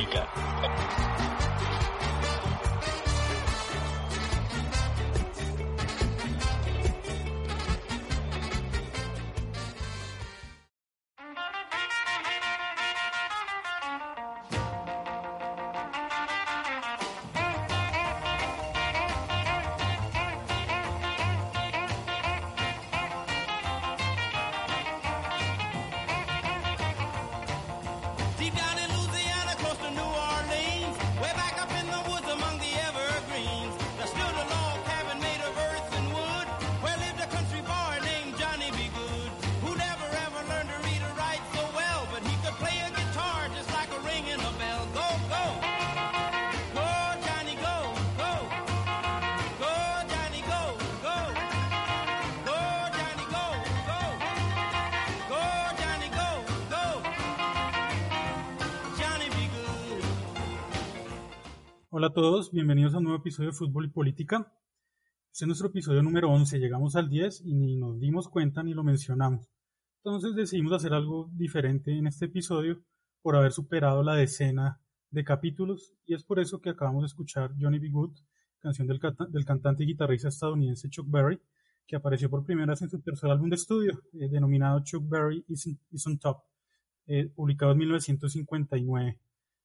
Y todos, bienvenidos a un nuevo episodio de Fútbol y Política. Este es nuestro episodio número 11, llegamos al 10 y ni nos dimos cuenta ni lo mencionamos. Entonces decidimos hacer algo diferente en este episodio por haber superado la decena de capítulos y es por eso que acabamos de escuchar Johnny B. Good, canción del, canta- del cantante y guitarrista estadounidense Chuck Berry, que apareció por primera vez en su tercer álbum de estudio, eh, denominado Chuck Berry is, is on Top, eh, publicado en 1959.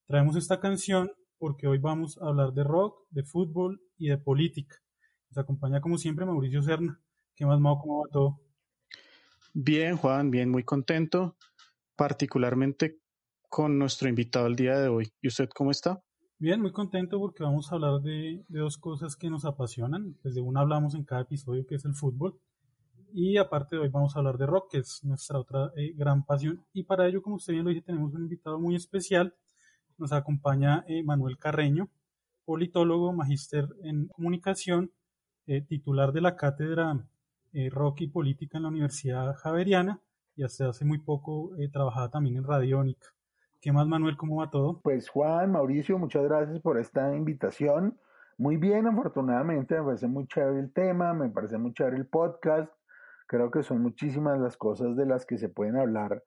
Traemos esta canción porque hoy vamos a hablar de rock, de fútbol y de política. Nos acompaña como siempre Mauricio Serna. ¿Qué más, Mau? ¿Cómo va todo? Bien, Juan, bien, muy contento, particularmente con nuestro invitado el día de hoy. ¿Y usted cómo está? Bien, muy contento porque vamos a hablar de, de dos cosas que nos apasionan. Pues de una hablamos en cada episodio, que es el fútbol. Y aparte de hoy vamos a hablar de rock, que es nuestra otra eh, gran pasión. Y para ello, como usted bien lo dije, tenemos un invitado muy especial. Nos acompaña eh, Manuel Carreño, politólogo, magíster en comunicación, eh, titular de la cátedra eh, Rock y Política en la Universidad Javeriana y hasta hace muy poco eh, trabajaba también en Radiónica. ¿Qué más, Manuel? ¿Cómo va todo? Pues Juan, Mauricio, muchas gracias por esta invitación. Muy bien, afortunadamente, me parece muy chévere el tema, me parece muy chévere el podcast. Creo que son muchísimas las cosas de las que se pueden hablar,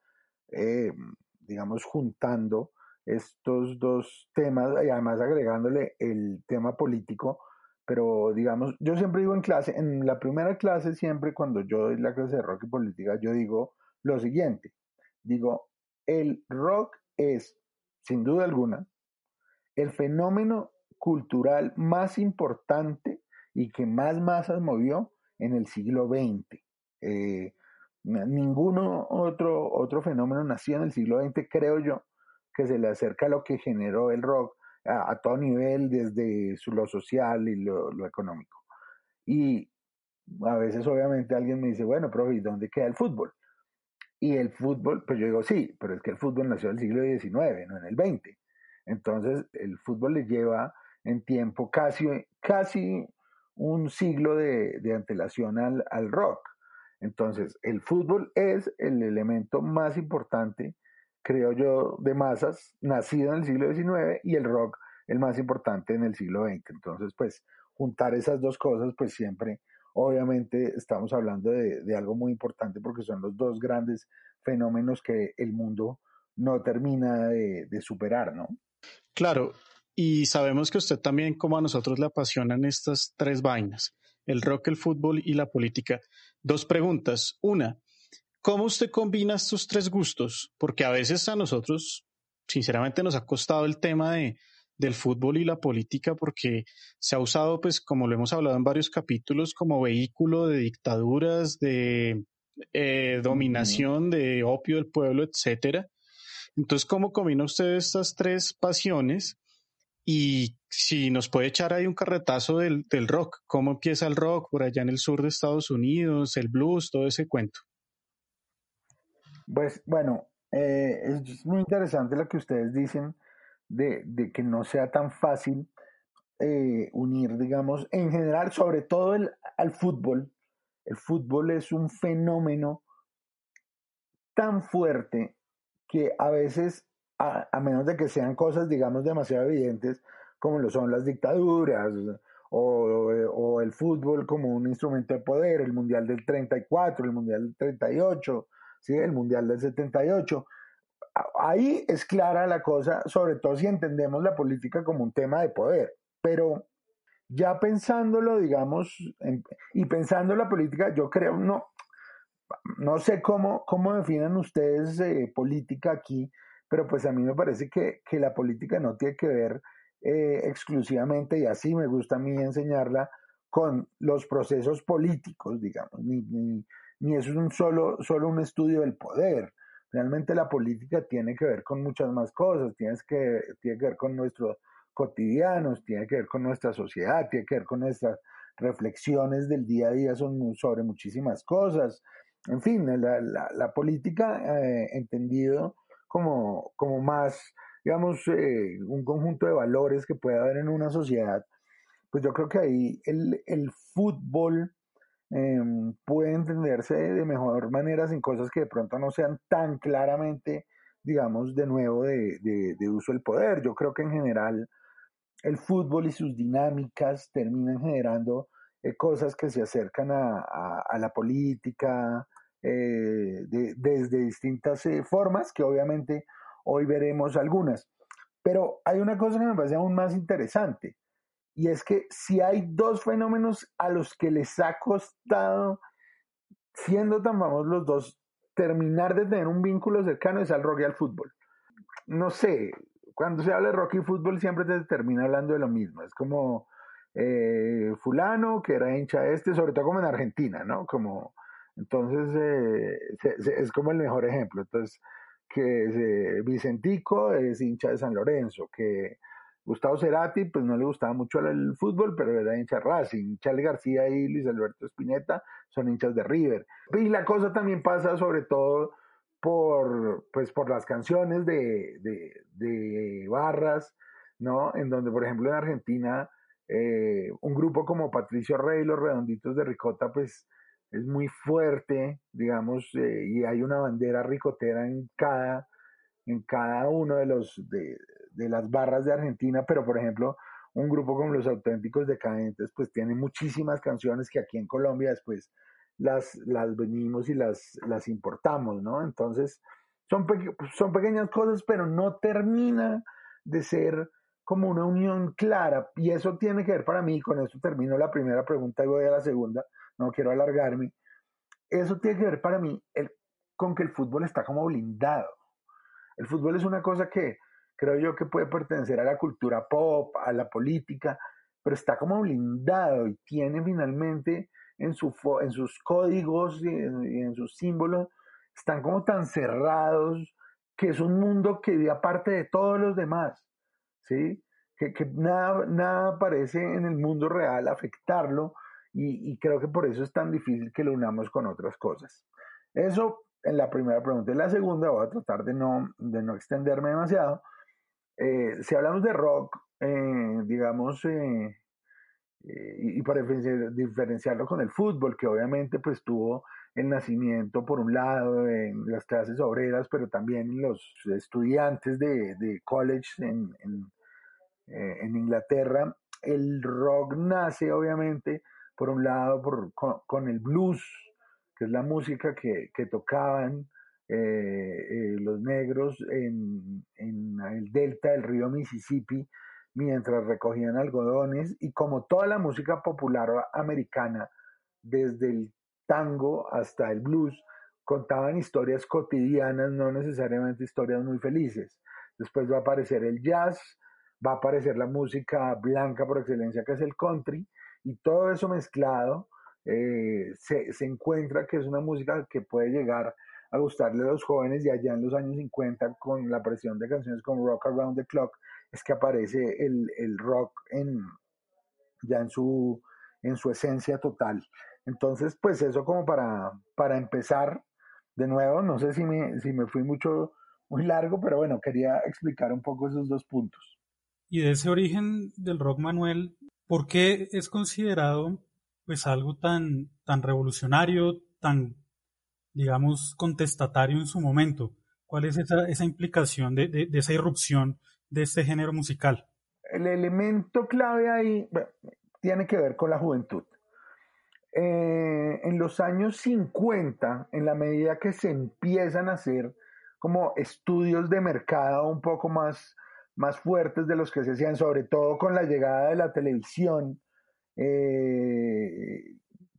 digamos, juntando estos dos temas y además agregándole el tema político. Pero, digamos, yo siempre digo en clase, en la primera clase, siempre cuando yo doy la clase de rock y política, yo digo lo siguiente. Digo, el rock es, sin duda alguna, el fenómeno cultural más importante y que más masas movió en el siglo XX. Eh, ninguno otro, otro fenómeno nació en el siglo XX, creo yo, que se le acerca a lo que generó el rock a, a todo nivel, desde su, lo social y lo, económico. Y a veces obviamente alguien me dice, bueno, profe, ¿y dónde queda el fútbol? Y el fútbol, pues yo digo, sí, pero es que el fútbol nació en el siglo XIX, no en el XX. Entonces, el fútbol le lleva en tiempo casi, casi un siglo de, de antelación al, al, rock. Entonces, el fútbol es el elemento más importante, creo yo, de masas, nacido en el siglo XIX y el rock el más importante en el siglo XX. Entonces, pues, juntar esas dos cosas, pues siempre, obviamente, estamos hablando de, algo muy importante porque son los dos grandes fenómenos que el mundo no termina de, de superar, ¿no? Claro, y sabemos que usted también, como a nosotros, le apasionan estas tres vainas, el rock, el fútbol y la política. Dos preguntas. Una, ¿cómo usted combina estos tres gustos? Porque a veces a nosotros, sinceramente, nos ha costado el tema de, del fútbol y la política porque se ha usado, pues, como lo hemos hablado en varios capítulos, como vehículo de dictaduras, de eh, dominación, de opio del pueblo, etcétera. Entonces, ¿cómo combina usted estas tres pasiones? Y si nos puede echar ahí un carretazo del, del, rock, cómo empieza el rock por allá en el sur de Estados Unidos, el blues, todo ese cuento. Pues bueno, Eh, es muy interesante lo que ustedes dicen de, que no sea tan fácil eh, unir, digamos, en general, sobre todo el, al fútbol. El fútbol es un fenómeno tan fuerte que a veces, a, menos de que sean cosas, digamos, demasiado evidentes, como lo son las dictaduras o, o el fútbol como un instrumento de poder, el Mundial del 34, el Mundial del 38, ¿sí? el Mundial del 78. Ahí es clara la cosa, sobre todo si entendemos la política como un tema de poder. Pero ya pensándolo, digamos, en- y pensando la política, yo creo, no, no sé cómo, cómo definan ustedes eh, política aquí, pero pues a mí me parece que, que la política no tiene que ver eh, exclusivamente, y así me gusta a mí enseñarla, con los procesos políticos, digamos, ni, ni, ni es un solo, solo un estudio del poder. Realmente la política tiene que ver con muchas más cosas, tienes que, tiene que ver con nuestros cotidianos, tiene que ver con nuestra sociedad, tiene que ver con nuestras reflexiones del día a día son sobre muchísimas cosas. En fin, la, la, la política eh, entendido como, como más, digamos, eh, un conjunto de valores que puede haber en una sociedad, pues yo creo que ahí el, el fútbol eh, puede entenderse de mejor manera sin cosas que de pronto no sean tan claramente, digamos, de nuevo de, de, uso del poder. Yo creo que en general el fútbol y sus dinámicas terminan generando eh, cosas que se acercan a, a, la política eh, de, desde distintas eh, formas, que obviamente hoy veremos algunas. Pero hay una cosa que me parece aún más interesante, y es que si hay dos fenómenos a los que les ha costado, siendo tan famosos los dos, terminar de tener un vínculo cercano es al rock y al fútbol. No sé, cuando se habla de rock y fútbol siempre se termina hablando de lo mismo. Es como eh, fulano que era hincha este, sobre todo como en Argentina, ¿no? Como, entonces eh, es como el mejor ejemplo. Entonces, que eh, Vicentico es hincha de San Lorenzo, que Gustavo Cerati, pues no le gustaba mucho el fútbol, pero era hincha Racing. Charlie García y Luis Alberto Spinetta son hinchas de River. Y la cosa también pasa sobre todo por, pues, por las canciones de, de, de barras, ¿no? En donde, por ejemplo, en Argentina, eh, un grupo como Patricio Rey, Los Redonditos de Ricota, pues es muy fuerte, digamos, eh, y hay una bandera ricotera en cada, en cada uno de los de, de las barras de Argentina, pero por ejemplo, un grupo como los auténticos decadentes, pues tiene muchísimas canciones que aquí en Colombia después las, las venimos y las, las importamos, ¿no? Entonces, son, peque- son pequeñas cosas, pero no termina de ser como una unión clara. Y eso tiene que ver para mí, con esto termino la primera pregunta y voy a la segunda, no quiero alargarme. Eso tiene que ver para mí con que el fútbol está como blindado. El fútbol es una cosa que creo yo que puede pertenecer a la cultura pop, a la política, pero está como blindado y tiene finalmente en, su en sus códigos y en, y en sus símbolos, están como tan cerrados que es un mundo que vive aparte de todos los demás, ¿sí? Que, que nada, nada parece en el mundo real afectarlo y, y creo que por eso es tan difícil que lo unamos con otras cosas. Eso en la primera pregunta. En la segunda voy a tratar de no, de no extenderme demasiado. Eh, si hablamos de rock, eh, digamos, eh, eh, y, para diferenciar- diferenciarlo con el fútbol, que obviamente pues tuvo el nacimiento por un lado en las clases obreras, pero también en los estudiantes de, de college en, en, eh, en Inglaterra, el rock nace obviamente por un lado por, con, con el blues, que es la música que, que tocaban eh, eh, los negros en, el delta del río Mississippi mientras recogían algodones y como toda la música popular americana, desde el tango hasta el blues, contaban historias cotidianas, no necesariamente historias muy felices. Después va a aparecer el jazz, va a aparecer la música blanca por excelencia, que es el country, y todo eso mezclado eh, se, se encuentra que es una música que puede llegar a gustarle a los jóvenes y allá en los años 50 con la presión de canciones como Rock Around the Clock es que aparece el, el rock en, ya en su, en su esencia total. Entonces, pues eso como para, para empezar, de nuevo, no sé si me, si me fui mucho, muy largo, pero bueno, quería explicar un poco esos dos puntos. Y de ese origen del rock, Manuel, ¿por qué es considerado pues algo tan, tan revolucionario, tan, digamos, contestatario en su momento? ¿Cuál es esa, esa implicación de, de, esa irrupción de este género musical? El elemento clave ahí tiene que ver con la juventud. Eh, en los años 50, en la medida que se empiezan a hacer como estudios de mercado un poco más, más fuertes de los que se hacían, sobre todo con la llegada de la televisión, eh,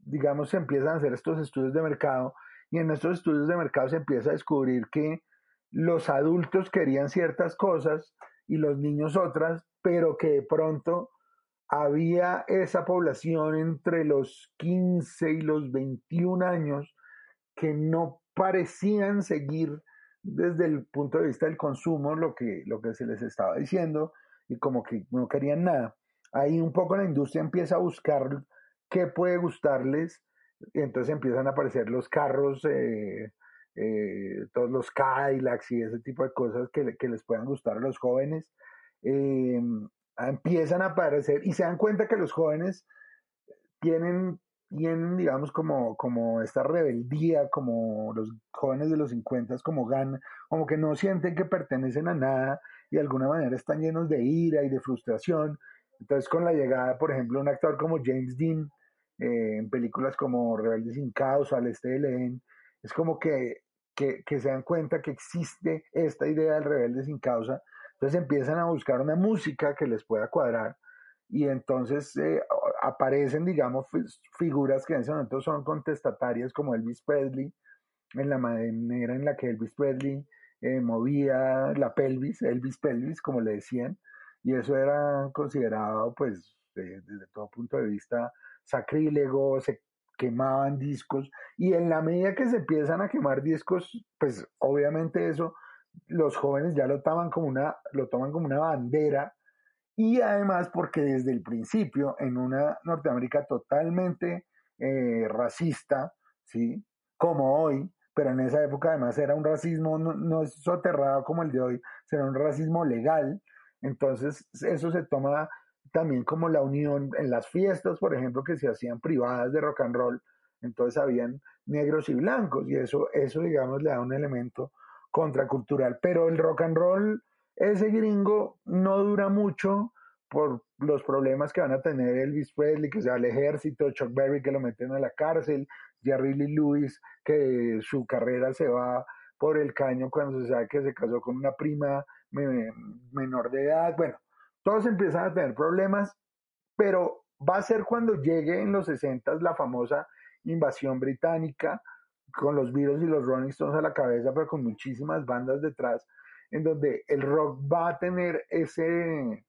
digamos, se empiezan a hacer estos estudios de mercado y en estos estudios de mercado se empieza a descubrir que los adultos querían ciertas cosas y los niños otras, pero que de pronto había esa población entre los 15 y los 21 años que no parecían seguir desde el punto de vista del consumo lo que, lo que se les estaba diciendo y como que no querían nada. Ahí un poco la industria empieza a buscar qué puede gustarles y entonces empiezan a aparecer los carros, eh, eh, todos los Cadillacs y ese tipo de cosas que, que les puedan gustar a los jóvenes. Eh, empiezan a aparecer y se dan cuenta que los jóvenes tienen, tienen digamos, como, como esta rebeldía, como los jóvenes de los 50, como ganan, como que no sienten que pertenecen a nada y de alguna manera están llenos de ira y de frustración. Entonces, con la llegada, por ejemplo, un actor como James Dean, eh, en películas como Rebelde sin causa, Al Este de León, es como que, que, que se dan cuenta que existe esta idea del rebelde sin causa. Entonces empiezan a buscar una música que les pueda cuadrar y entonces eh, aparecen, digamos, figuras que en ese momento son contestatarias como Elvis Presley, en la manera en la que Elvis Presley eh, movía la pelvis, Elvis pelvis, como le decían, y eso era considerado, pues, de, desde todo punto de vista sacrílego, se quemaban discos, y en la medida que se empiezan a quemar discos, pues obviamente eso los jóvenes ya lo toman como una, lo toman como una bandera y además porque desde el principio en una Norteamérica totalmente eh, racista, ¿sí? Como hoy, pero en esa época además era un racismo no, no soterrado como el de hoy, era un racismo legal, entonces eso se toma también como la unión en las fiestas, por ejemplo, que se hacían privadas de rock and roll, entonces habían negros y blancos y eso, eso digamos le da un elemento contracultural. Pero el rock and roll, ese gringo, no dura mucho por los problemas que van a tener Elvis Presley, que se va al ejército, Chuck Berry, que lo meten a la cárcel, Jerry Lee Lewis, que su carrera se va por el caño cuando se sabe que se casó con una prima menor de edad. Bueno, todos empiezan a tener problemas, pero va a ser cuando llegue en los 60 la famosa invasión británica, con los Beatles y los Rolling Stones a la cabeza, pero con muchísimas bandas detrás, en donde el rock va a tener ese,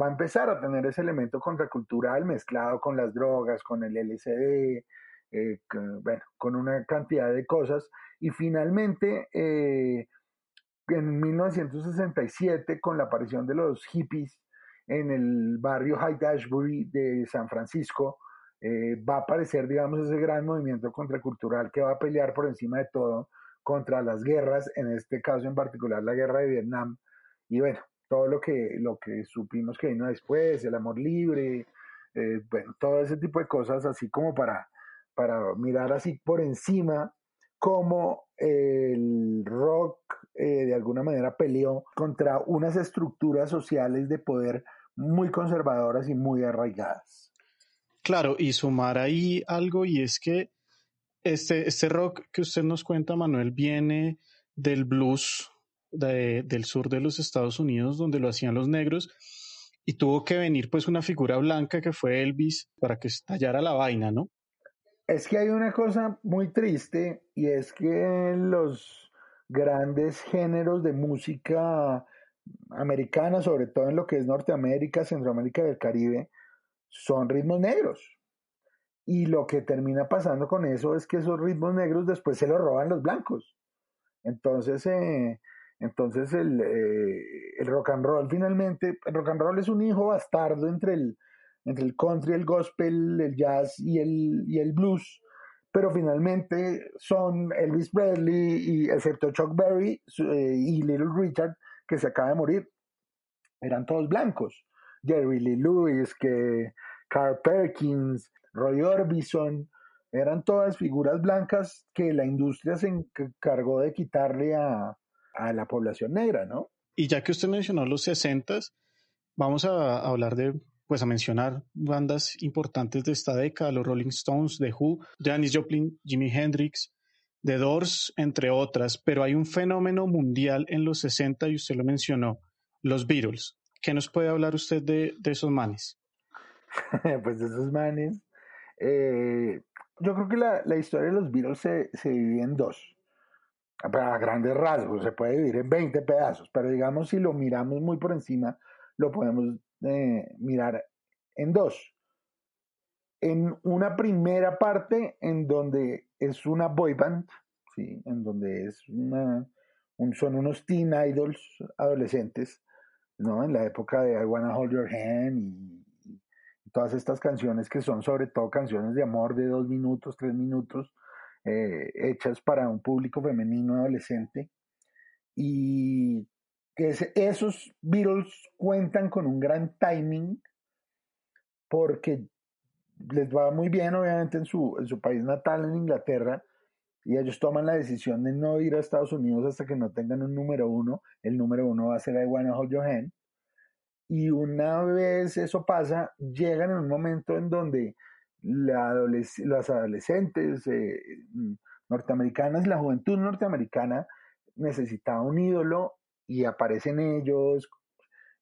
va a empezar a tener ese elemento contracultural mezclado con las drogas, con el LCD, eh, con, bueno, con una cantidad de cosas. Y finalmente, eh, en 1967, con la aparición de los hippies en el barrio High Ashbury de San Francisco, eh, va a aparecer, digamos, ese gran movimiento contracultural que va a pelear por encima de todo contra las guerras, en este caso en particular la guerra de Vietnam, y bueno, todo lo que, lo que supimos que vino después, el amor libre, eh, bueno, todo ese tipo de cosas, así como para, para mirar así por encima cómo el rock eh, de alguna manera peleó contra unas estructuras sociales de poder muy conservadoras y muy arraigadas. Claro, y sumar ahí algo y es que este, este rock que usted nos cuenta, Manuel, viene del blues de, del sur de los Estados Unidos, donde lo hacían los negros, y tuvo que venir pues una figura blanca que fue Elvis para que estallara la vaina, ¿no? Es que hay una cosa muy triste y es que los grandes géneros de música americana, sobre todo en lo que es Norteamérica, Centroamérica y el Caribe, son ritmos negros. Y lo que termina pasando con eso es que esos ritmos negros después se los roban los blancos. Entonces, eh, entonces el, eh, el, rock and roll finalmente, el rock and roll es un hijo bastardo entre el, entre el country, el gospel, el jazz y el, y el blues, pero finalmente son Elvis Presley, y, excepto Chuck Berry eh, y Little Richard, que se acaba de morir. Eran todos blancos. Jerry Lee Lewis, que Carl Perkins, Roy Orbison, eran todas figuras blancas que la industria se encargó de quitarle a, a la población negra, ¿no? Y ya que usted mencionó los 60, vamos a hablar de, pues a mencionar bandas importantes de esta década, los Rolling Stones, The Who, Janis Joplin, Jimi Hendrix, The Doors, entre otras, pero hay un fenómeno mundial en los 60 y usted lo mencionó, los Beatles. ¿Qué nos puede hablar usted de, de esos manes? pues de esos manes. Eh, yo creo que la, la, historia de los Beatles se, se divide en dos. A grandes rasgos, se puede dividir en 20 pedazos, pero digamos si lo miramos muy por encima, lo podemos eh, mirar en dos. En una primera parte en donde es una boy band, ¿sí? en donde es una, un, son unos teen idols adolescentes, ¿no? En la época de I Wanna Hold Your Hand y, y todas estas canciones que son sobre todo canciones de amor de dos minutos, tres minutos, eh, hechas para un público femenino adolescente. Y que esos Beatles cuentan con un gran timing porque les va muy bien, obviamente, en su, país natal, en Inglaterra, y ellos toman la decisión de no ir a Estados Unidos hasta que no tengan un número uno. El número uno va a ser I Wanna Hold Your Hand. Y una vez eso pasa, llegan en un momento en donde las adolescentes eh, norteamericanas, la juventud norteamericana necesitaba un ídolo y aparecen ellos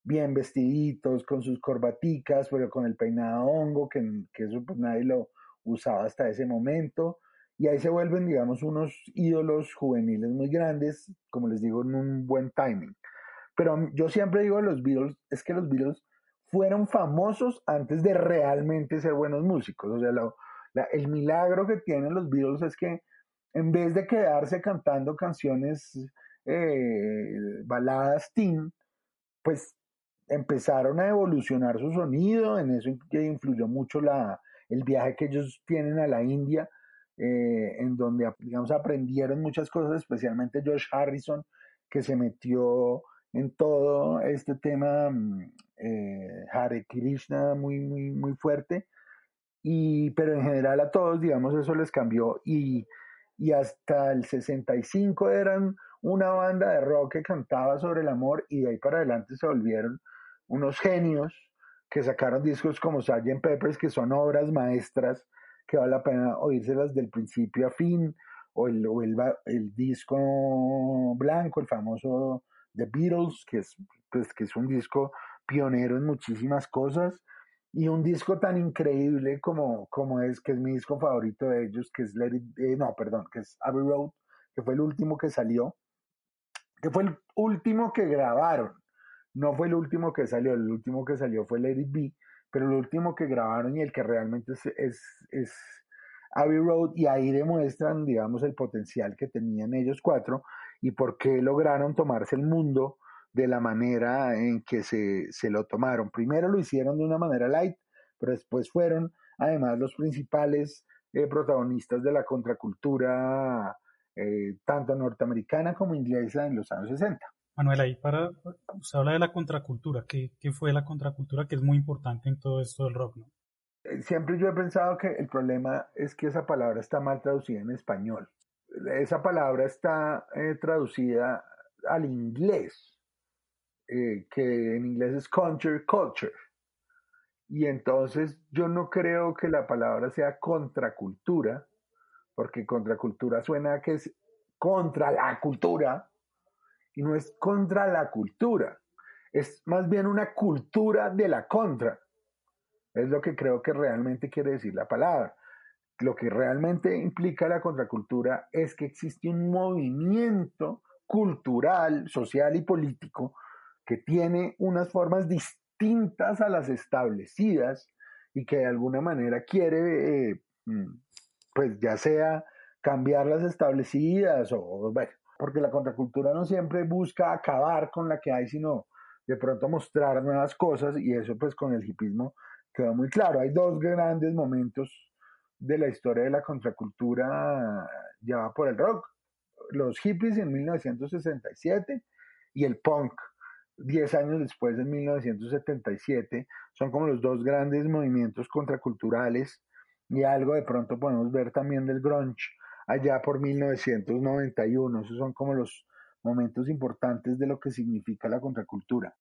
bien vestiditos, con sus corbaticas, pero con el peinado hongo, que, que eso pues nadie lo usaba hasta ese momento. Y ahí se vuelven, digamos, unos ídolos juveniles muy grandes, como les digo, en un buen timing. Pero yo siempre digo los Beatles, es que los Beatles fueron famosos antes de realmente ser buenos músicos. O sea, el milagro que tienen los Beatles es que en vez de quedarse cantando canciones eh, baladas teen, pues empezaron a evolucionar su sonido, en eso influyó mucho la, el viaje que ellos tienen a la India, eh, en donde, digamos, aprendieron muchas cosas, especialmente George Harrison, que se metió en todo este tema mm, eh, Hare Krishna muy, muy, muy fuerte, y, pero en general a todos, digamos, eso les cambió. Y, y hasta el 65 eran una banda de rock que cantaba sobre el amor y de ahí para adelante se volvieron unos genios que sacaron discos como Sgt. Peppers que son obras maestras que vale la pena oírselas del principio a fin o el, o el, el disco blanco, el famoso The Beatles, que es, pues, que es un disco pionero en muchísimas cosas y un disco tan increíble como, como es, que es mi disco favorito de ellos, que es Let eh, no, perdón, que es Abbey Road, que fue el último que salió, que fue el último que grabaron, no fue el último que salió, el último que salió fue It Be, pero el último que grabaron y el que realmente es, es, es Abbey Road, y ahí demuestran, digamos, el potencial que tenían ellos cuatro y por qué lograron tomarse el mundo de la manera en que se, se lo tomaron. Primero lo hicieron de una manera light, pero después fueron además los principales eh, protagonistas de la contracultura eh, tanto norteamericana como inglesa en los años 60. Manuel, ahí para, usted habla de la contracultura, ¿qué, qué fue la contracultura que es muy importante en todo esto del rock? ¿no? Eh, siempre yo he pensado que el problema es que esa palabra está mal traducida en español. Esa palabra está eh, traducida al inglés, eh, que en inglés es country culture. Y entonces yo no creo que la palabra sea contracultura, porque contracultura suena que es contra la cultura, y no es contra la cultura, es más bien una cultura de la contra. Es lo que creo que realmente quiere decir la palabra. Lo que realmente implica la contracultura es que existe un movimiento cultural, social y político que tiene unas formas distintas a las establecidas y que de alguna manera quiere, eh, mm, pues ya sea cambiar las establecidas o, bueno, porque la contracultura no siempre busca acabar con la que hay, sino de pronto mostrar nuevas cosas y eso pues con el hipismo quedó muy claro. Hay dos grandes momentos de la historia de la contracultura llevada por el rock. Los hippies en 1967 y el punk 10 años después, en 1977, son como los dos grandes movimientos contraculturales y algo de pronto podemos ver también del grunge allá por 1991. Esos son como los momentos importantes de lo que significa la contracultura.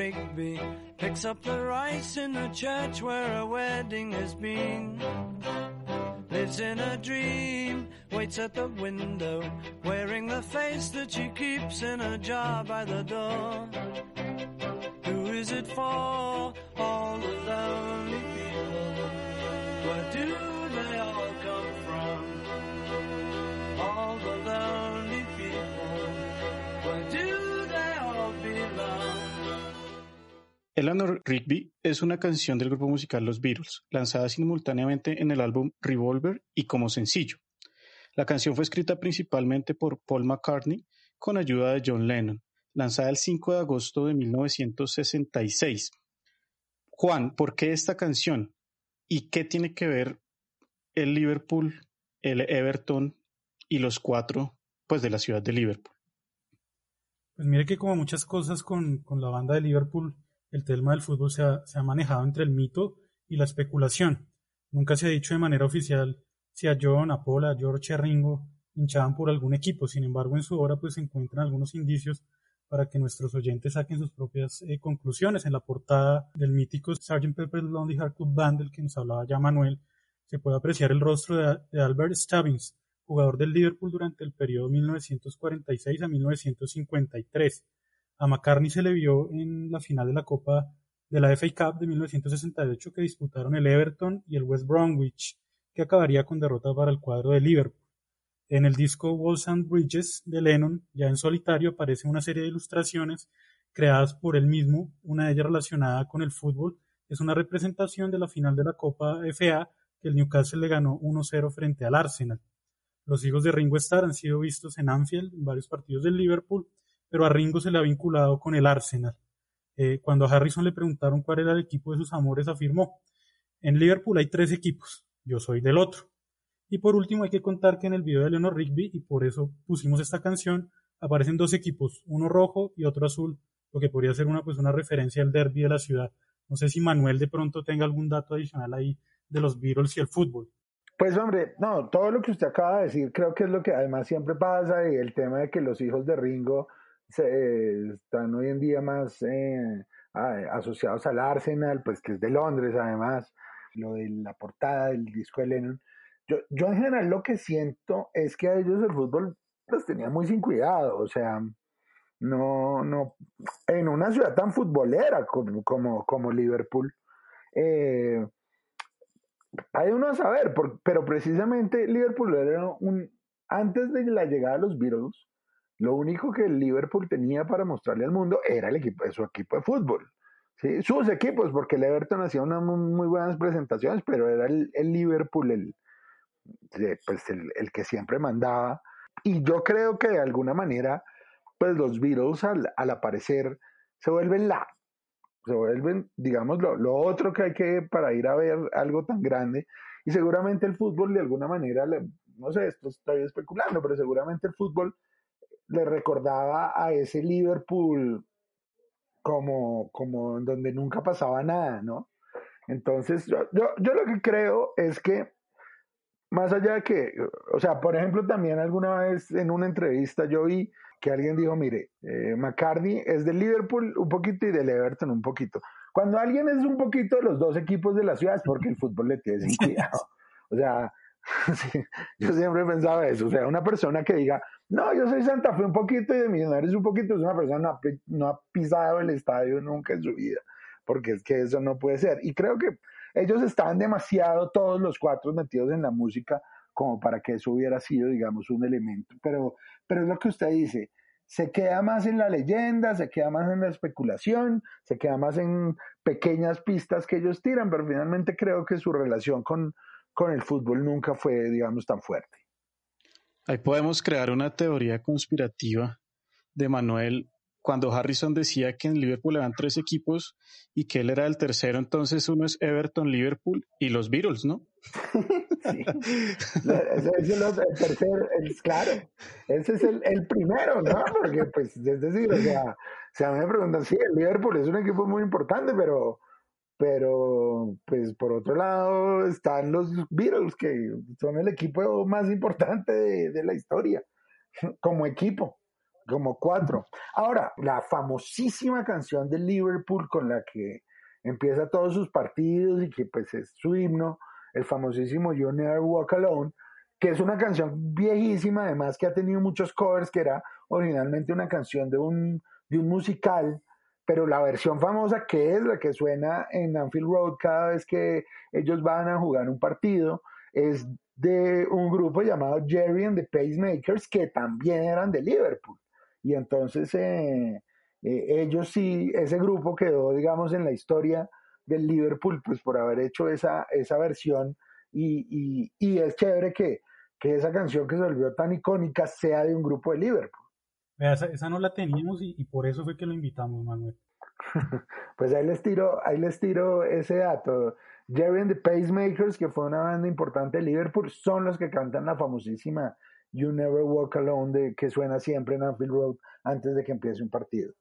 Rigby picks up the rice in the church where a wedding has been. Lives in a dream, waits at the window, wearing the face that she keeps in a jar by the door. Who is it for? Eleanor Rigby es una canción del grupo musical Los Beatles, lanzada simultáneamente en el álbum Revolver y como sencillo. La canción fue escrita principalmente por Paul McCartney con ayuda de John Lennon, lanzada el 5 de agosto de 1966. Juan, ¿por qué esta canción? ¿Y qué tiene que ver el Liverpool, el Everton y los cuatro pues de la ciudad de Liverpool? Pues mire que como muchas cosas con, con la banda de Liverpool, el tema del fútbol se ha, manejado entre el mito y la especulación. Nunca se ha dicho de manera oficial si a John, a Paul, a George a Ringo hinchaban por algún equipo. Sin embargo, en su obra pues se encuentran algunos indicios para que nuestros oyentes saquen sus propias eh, conclusiones. En la portada del mítico Sgt. Pepper's Lonely Heart Club Band, del que nos hablaba ya Manuel, se puede apreciar el rostro de, de Albert Stubbins, jugador del Liverpool durante el periodo 1946 a 1953. A McCartney se le vio en la final de la Copa de la FA Cup de 1968 que disputaron el Everton y el West Bromwich, que acabaría con derrota para el cuadro de Liverpool. En el disco Walls and Bridges de Lennon, ya en solitario, aparece una serie de ilustraciones creadas por él mismo, una de ellas relacionada con el fútbol, es una representación de la final de la Copa FA que el Newcastle le ganó 1-0 frente al Arsenal. Los hijos de Ringo Starr han sido vistos en Anfield en varios partidos del Liverpool, pero a Ringo se le ha vinculado con el Arsenal. Eh, cuando a Harrison le preguntaron cuál era el equipo de sus amores, afirmó, en Liverpool hay tres equipos, yo soy del otro. Y por último hay que contar que en el video de Leonard Rigby, y por eso pusimos esta canción, aparecen dos equipos, uno rojo y otro azul, lo que podría ser una, pues, una referencia al derby de la ciudad. No sé si Manuel de pronto tenga algún dato adicional ahí de los Beatles y el fútbol. Pues hombre, no, todo lo que usted acaba de decir creo que es lo que además siempre pasa y el tema de que los hijos de Ringo se, eh, están hoy en día más eh, asociados al Arsenal, pues que es de Londres además, lo de la portada del disco de Lennon. Yo, yo en general lo que siento es que a ellos el fútbol los tenía muy sin cuidado, o sea, no, no, en una ciudad tan futbolera como, como, como Liverpool, eh, hay uno a saber, por- pero precisamente Liverpool era un, antes de la llegada de los Beatles, lo único que el Liverpool tenía para mostrarle al mundo era el equipo, su equipo de fútbol. Sus equipos, porque el Everton hacía unas muy, buenas presentaciones, pero era el, Liverpool el, pues el, que siempre mandaba. Y yo creo que de alguna manera, pues los Beatles al, aparecer se vuelven la, se vuelven, digamos, lo, otro que hay que para ir a ver algo tan grande. Y seguramente el fútbol de alguna manera, no sé, esto estoy especulando, pero seguramente el fútbol le recordaba a ese Liverpool como, como en donde nunca pasaba nada, ¿no? Entonces, yo, yo, yo lo que creo es que, más allá de que, o sea, por ejemplo, también alguna vez en una entrevista yo vi que alguien dijo, mire, eh, McCartney es del Liverpool un poquito y del Everton un poquito. Cuando alguien es un poquito de los dos equipos de la ciudad es porque el fútbol le tiene sin cuidado. O sea, yo siempre pensaba eso. O sea, una persona que diga, no, yo soy Santa Fe un poquito y de Millonarios un poquito, es una persona que no ha, pi- no ha pisado el estadio nunca en su vida, porque es que eso no puede ser. Y creo que ellos estaban demasiado, todos los cuatro metidos en la música, como para que eso hubiera sido, digamos, un elemento. Pero, pero es lo que usted dice, se queda más en la leyenda, se queda más en la especulación, se queda más en pequeñas pistas que ellos tiran, pero finalmente creo que su relación con, con el fútbol nunca fue, digamos, tan fuerte. Ahí podemos crear una teoría conspirativa de Manuel cuando Harrison decía que en Liverpool eran tres equipos y que él era el tercero, entonces uno es Everton, Liverpool y los Beatles, ¿no? sí. Ese es el, el tercer, el, claro, ese es el, el, primero, ¿no? Porque, pues, es decir, o sea, si a mí me preguntan, sí, el Liverpool es un equipo muy importante, pero, pero, pues, por otro lado están los Beatles, que son el equipo más importante de, de la historia, como equipo como cuatro. Ahora, la famosísima canción de Liverpool con la que empieza todos sus partidos y que pues es su himno, el famosísimo You Never Walk Alone, que es una canción viejísima, además que ha tenido muchos covers, que era originalmente una canción de un, de un musical, pero la versión famosa que es la que suena en Anfield Road cada vez que ellos van a jugar un partido, es de un grupo llamado Jerry and the Pacemakers, que también eran de Liverpool. Y entonces eh, eh, ellos sí, ese grupo quedó, digamos, en la historia del Liverpool, pues por haber hecho esa, esa versión. Y, y, y es chévere que, que, esa canción que se volvió tan icónica sea de un grupo de Liverpool. Esa, esa no la teníamos y, por eso fue que lo invitamos, Manuel. pues ahí les tiro, ahí les tiro ese dato. Jerry and the Pacemakers, que fue una banda importante de Liverpool, son los que cantan la famosísima You Never Walk Alone de, que suena siempre en Anfield Road antes de que empiece un partido.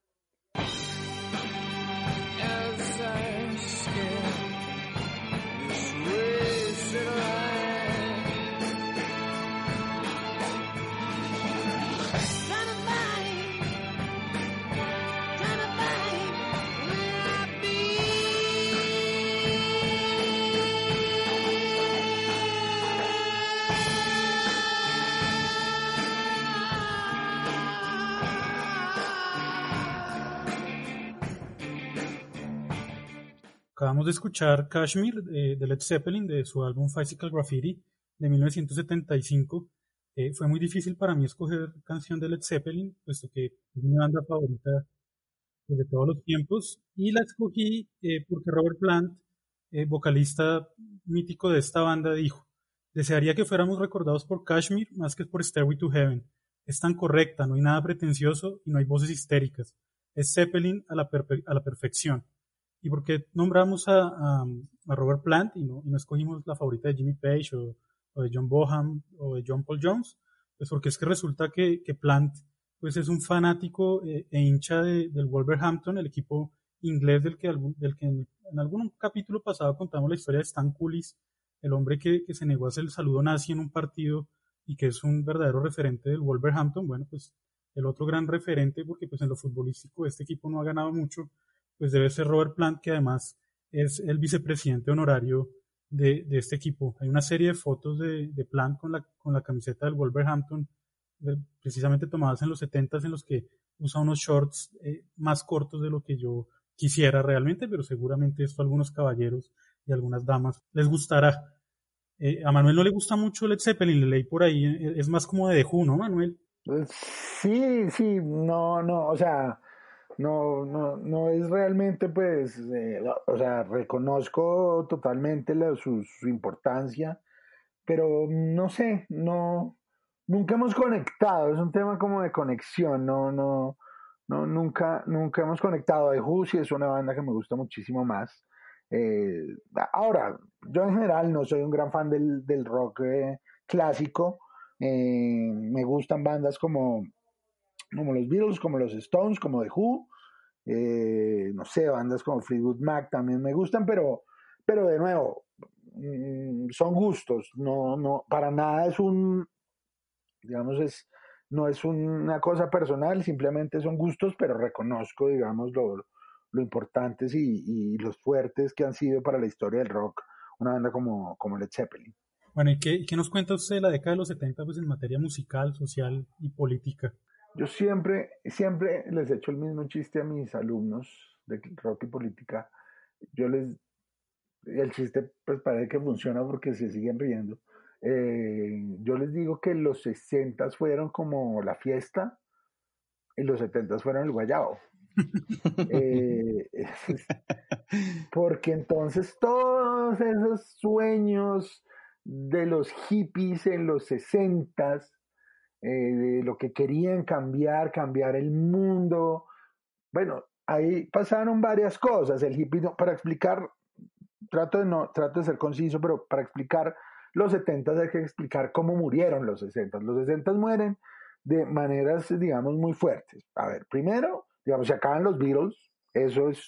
Acabamos de escuchar Kashmir de, de, Led Zeppelin, de su álbum Physical Graffiti de 1975. Eh, fue muy difícil para mí escoger canción de Led Zeppelin, puesto que es mi banda favorita de todos los tiempos. Y la escogí eh, porque Robert Plant, eh, vocalista mítico de esta banda, dijo, desearía que fuéramos recordados por Kashmir más que por Stairway to Heaven. Es tan correcta, no hay nada pretencioso y no hay voces histéricas. Es Zeppelin a la perfección. ¿Y por qué nombramos a, a, Robert Plant y no, y no, escogimos la favorita de Jimmy Page o, de John Boham o de John Paul Jones? Pues porque es que resulta que, que Plant pues es un fanático eh, e hincha de, del Wolverhampton, el equipo inglés del que, del que en, algún capítulo pasado contamos la historia de Stan Cullis, el hombre que, que se negó a hacer el saludo nazi en un partido y que es un verdadero referente del Wolverhampton. Bueno, pues el otro gran referente, porque pues en lo futbolístico este equipo no ha ganado mucho, pues debe ser Robert Plant, que además es el vicepresidente honorario de, este equipo. Hay una serie de fotos de, Plant con la, con la camiseta del Wolverhampton, precisamente tomadas en los 70 en los que usa unos shorts eh, más cortos de lo que yo quisiera realmente, pero seguramente esto a algunos caballeros y algunas damas les gustará. Eh, a Manuel no le gusta mucho Led Zeppelin, le leí por ahí, es más como de Who, ¿no, Manuel? Sí, sí, no, no, o sea, no, no, no es realmente, pues, eh, o sea, reconozco totalmente su, su, importancia, pero no sé, no, nunca hemos conectado, es un tema como de conexión, no, no, no, nunca, nunca hemos conectado. De sí es una banda que me gusta muchísimo más. Eh, ahora, yo en general no soy un gran fan del, del rock eh, clásico, me gustan bandas como como los Beatles, como los Stones, como The Who, eh, no sé, bandas como Fleetwood Mac también me gustan, pero, pero de nuevo, mmm, son gustos, no, no, para nada es un, digamos, es, no es una cosa personal, simplemente son gustos, pero reconozco, digamos, lo, lo importantes y, los fuertes que han sido para la historia del rock, una banda como, como Led Zeppelin. Bueno, ¿y qué, qué nos cuenta usted de la década de los 70 pues, en materia musical, social y política? Yo siempre, siempre les echo el mismo chiste a mis alumnos de rock y política. Yo les, el chiste pues parece que funciona porque se siguen riendo. Eh, yo les digo que los 60 fueron como la fiesta y los 70 fueron el guayabo. eh, porque entonces todos esos sueños de los hippies en los sesentas, eh, de lo que querían cambiar, cambiar el mundo. Bueno, ahí pasaron varias cosas. El hippie, para explicar, trato de, no, trato de ser conciso, pero para explicar los setentas hay que explicar cómo murieron los sesentas. Los sesentas mueren de maneras, digamos, muy fuertes. A ver, primero, digamos, se acaban los Beatles, eso es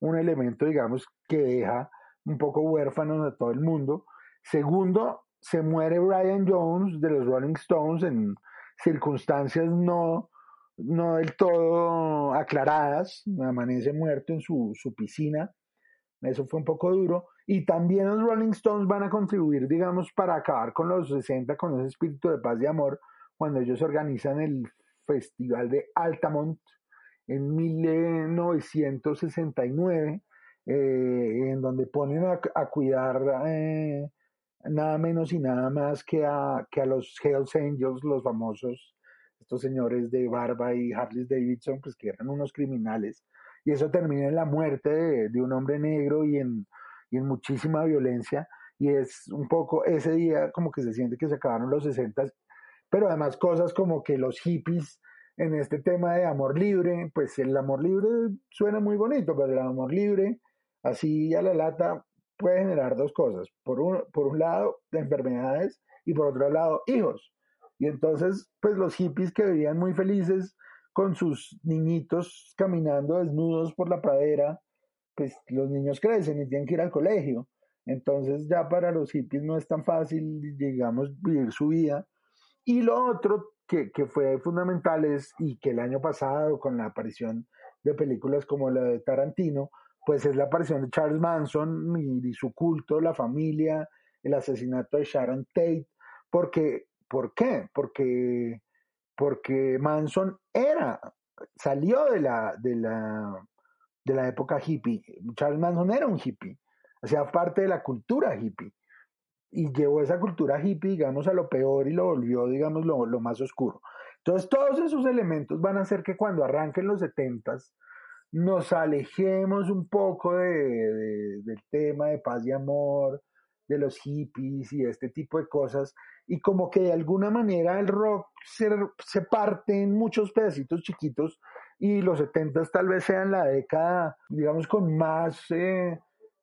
un elemento, digamos, que deja un poco huérfanos a todo el mundo. Segundo, se muere Brian Jones de los Rolling Stones en circunstancias no, no del todo aclaradas, amanece muerto en su, su piscina, eso fue un poco duro, y también los Rolling Stones van a contribuir, digamos, para acabar con los 60, con ese espíritu de paz y amor, cuando ellos organizan el Festival de Altamont en 1969, eh, en donde ponen a, a cuidar eh, nada menos y nada más que a, que a los Hells Angels, los famosos, estos señores de barba y Harley Davidson, pues que eran unos criminales. Y eso termina en la muerte de, de un hombre negro y en, y en muchísima violencia. Y es un poco ese día como que se siente que se acabaron los 60, pero además cosas como que los hippies en este tema de amor libre, pues el amor libre suena muy bonito, pero el amor libre, así a la lata, puede generar dos cosas. Por un, por un lado, enfermedades y por otro lado, hijos. Y entonces, pues los hippies que vivían muy felices con sus niñitos caminando desnudos por la pradera, pues los niños crecen y tienen que ir al colegio. Entonces ya para los hippies no es tan fácil, digamos, vivir su vida. Y lo otro que, que fue fundamental es, y que el año pasado con la aparición de películas como la de Tarantino, pues es la aparición de Charles Manson y, su culto, la familia, el asesinato de Sharon Tate, porque, ¿por qué? Porque, porque Manson era, salió de la, de la, de la época hippie. Charles Manson era un hippie, hacía parte de la cultura hippie y llevó esa cultura hippie, digamos, a lo peor y lo volvió, digamos, lo, lo más oscuro. Entonces, todos esos elementos van a hacer que cuando arranquen los setentas nos alejemos un poco de, de, del tema de paz y amor, de los hippies y este tipo de cosas, y como que de alguna manera el rock se, se parte en muchos pedacitos chiquitos y los setentas tal vez sean la década, digamos, con más... Eh,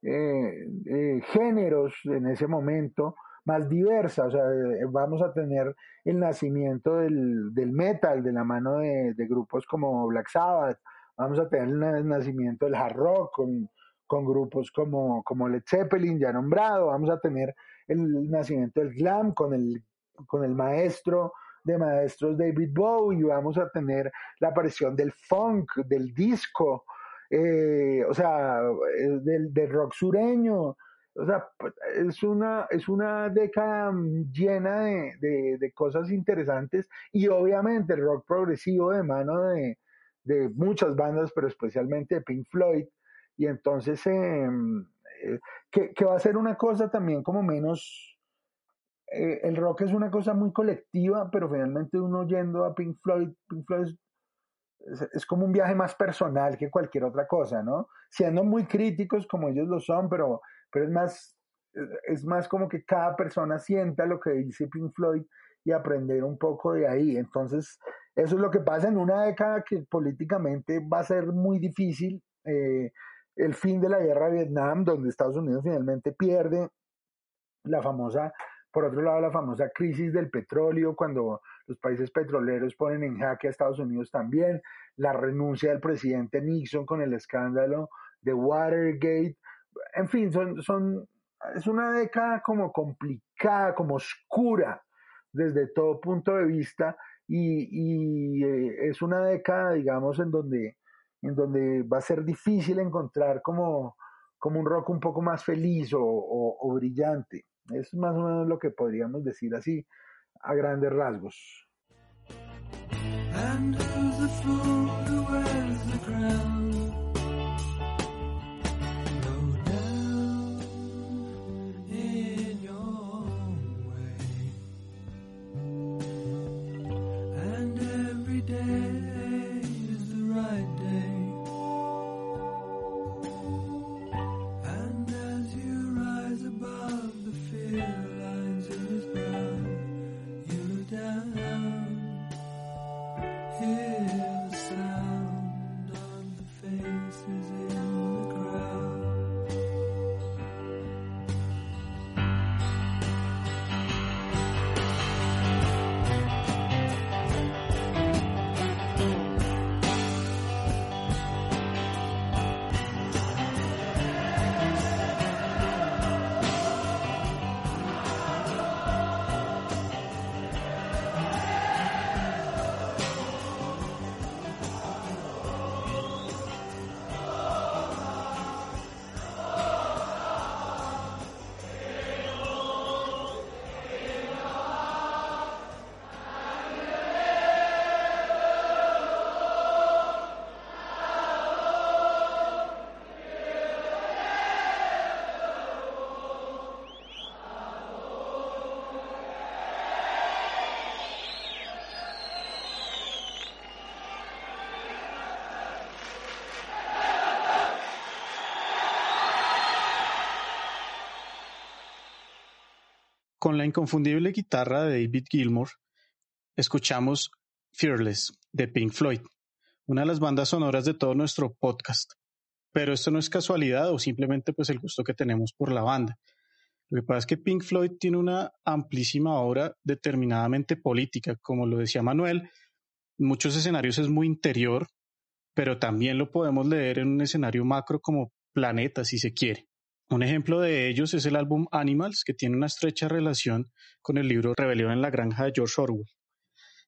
eh, eh, géneros en ese momento más diversa, o sea, vamos a tener el nacimiento del, del metal de la mano de, grupos como Black Sabbath, vamos a tener el nacimiento del hard rock con, con grupos como, como Led Zeppelin ya nombrado, vamos a tener el nacimiento del glam con el, con el maestro de maestros David Bowie, vamos a tener la aparición del funk, del disco, eh, o sea, del, del, rock sureño. O sea, es una, es una década llena de, de, de, cosas interesantes y obviamente el rock progresivo de mano de, de muchas bandas, pero especialmente de Pink Floyd. Y entonces, eh, eh, que, que, va a ser una cosa también como menos... Eh, el rock es una cosa muy colectiva, pero finalmente uno yendo a Pink Floyd, Pink Floyd es como un viaje más personal que cualquier otra cosa, ¿no? Siendo muy críticos como ellos lo son, pero, pero es más, es más como que cada persona sienta lo que dice Pink Floyd y aprender un poco de ahí. Entonces, eso es lo que pasa en una década que políticamente va a ser muy difícil. Eh, el fin de la guerra de Vietnam, donde Estados Unidos finalmente pierde la famosa por otro lado, la famosa crisis del petróleo, cuando los países petroleros ponen en jaque a Estados Unidos también, la renuncia del presidente Nixon con el escándalo de Watergate, en fin, son, son, es una década como complicada, como oscura desde todo punto de vista y, eh, es una década, digamos, en donde, en donde va a ser difícil encontrar como, como un rock un poco más feliz o, o, brillante. Es más o menos lo que podríamos decir así a grandes rasgos. Con la inconfundible guitarra de David Gilmour, escuchamos Fearless de Pink Floyd, una de las bandas sonoras de todo nuestro podcast. Pero esto no es casualidad o simplemente pues el gusto que tenemos por la banda. Lo que pasa es que Pink Floyd tiene una amplísima obra determinadamente política, como lo decía Manuel, en muchos escenarios es muy interior, pero también lo podemos leer en un escenario macro como planeta, si se quiere. Un ejemplo de ellos es el álbum Animals, que tiene una estrecha relación con el libro Rebelión en la Granja de George Orwell.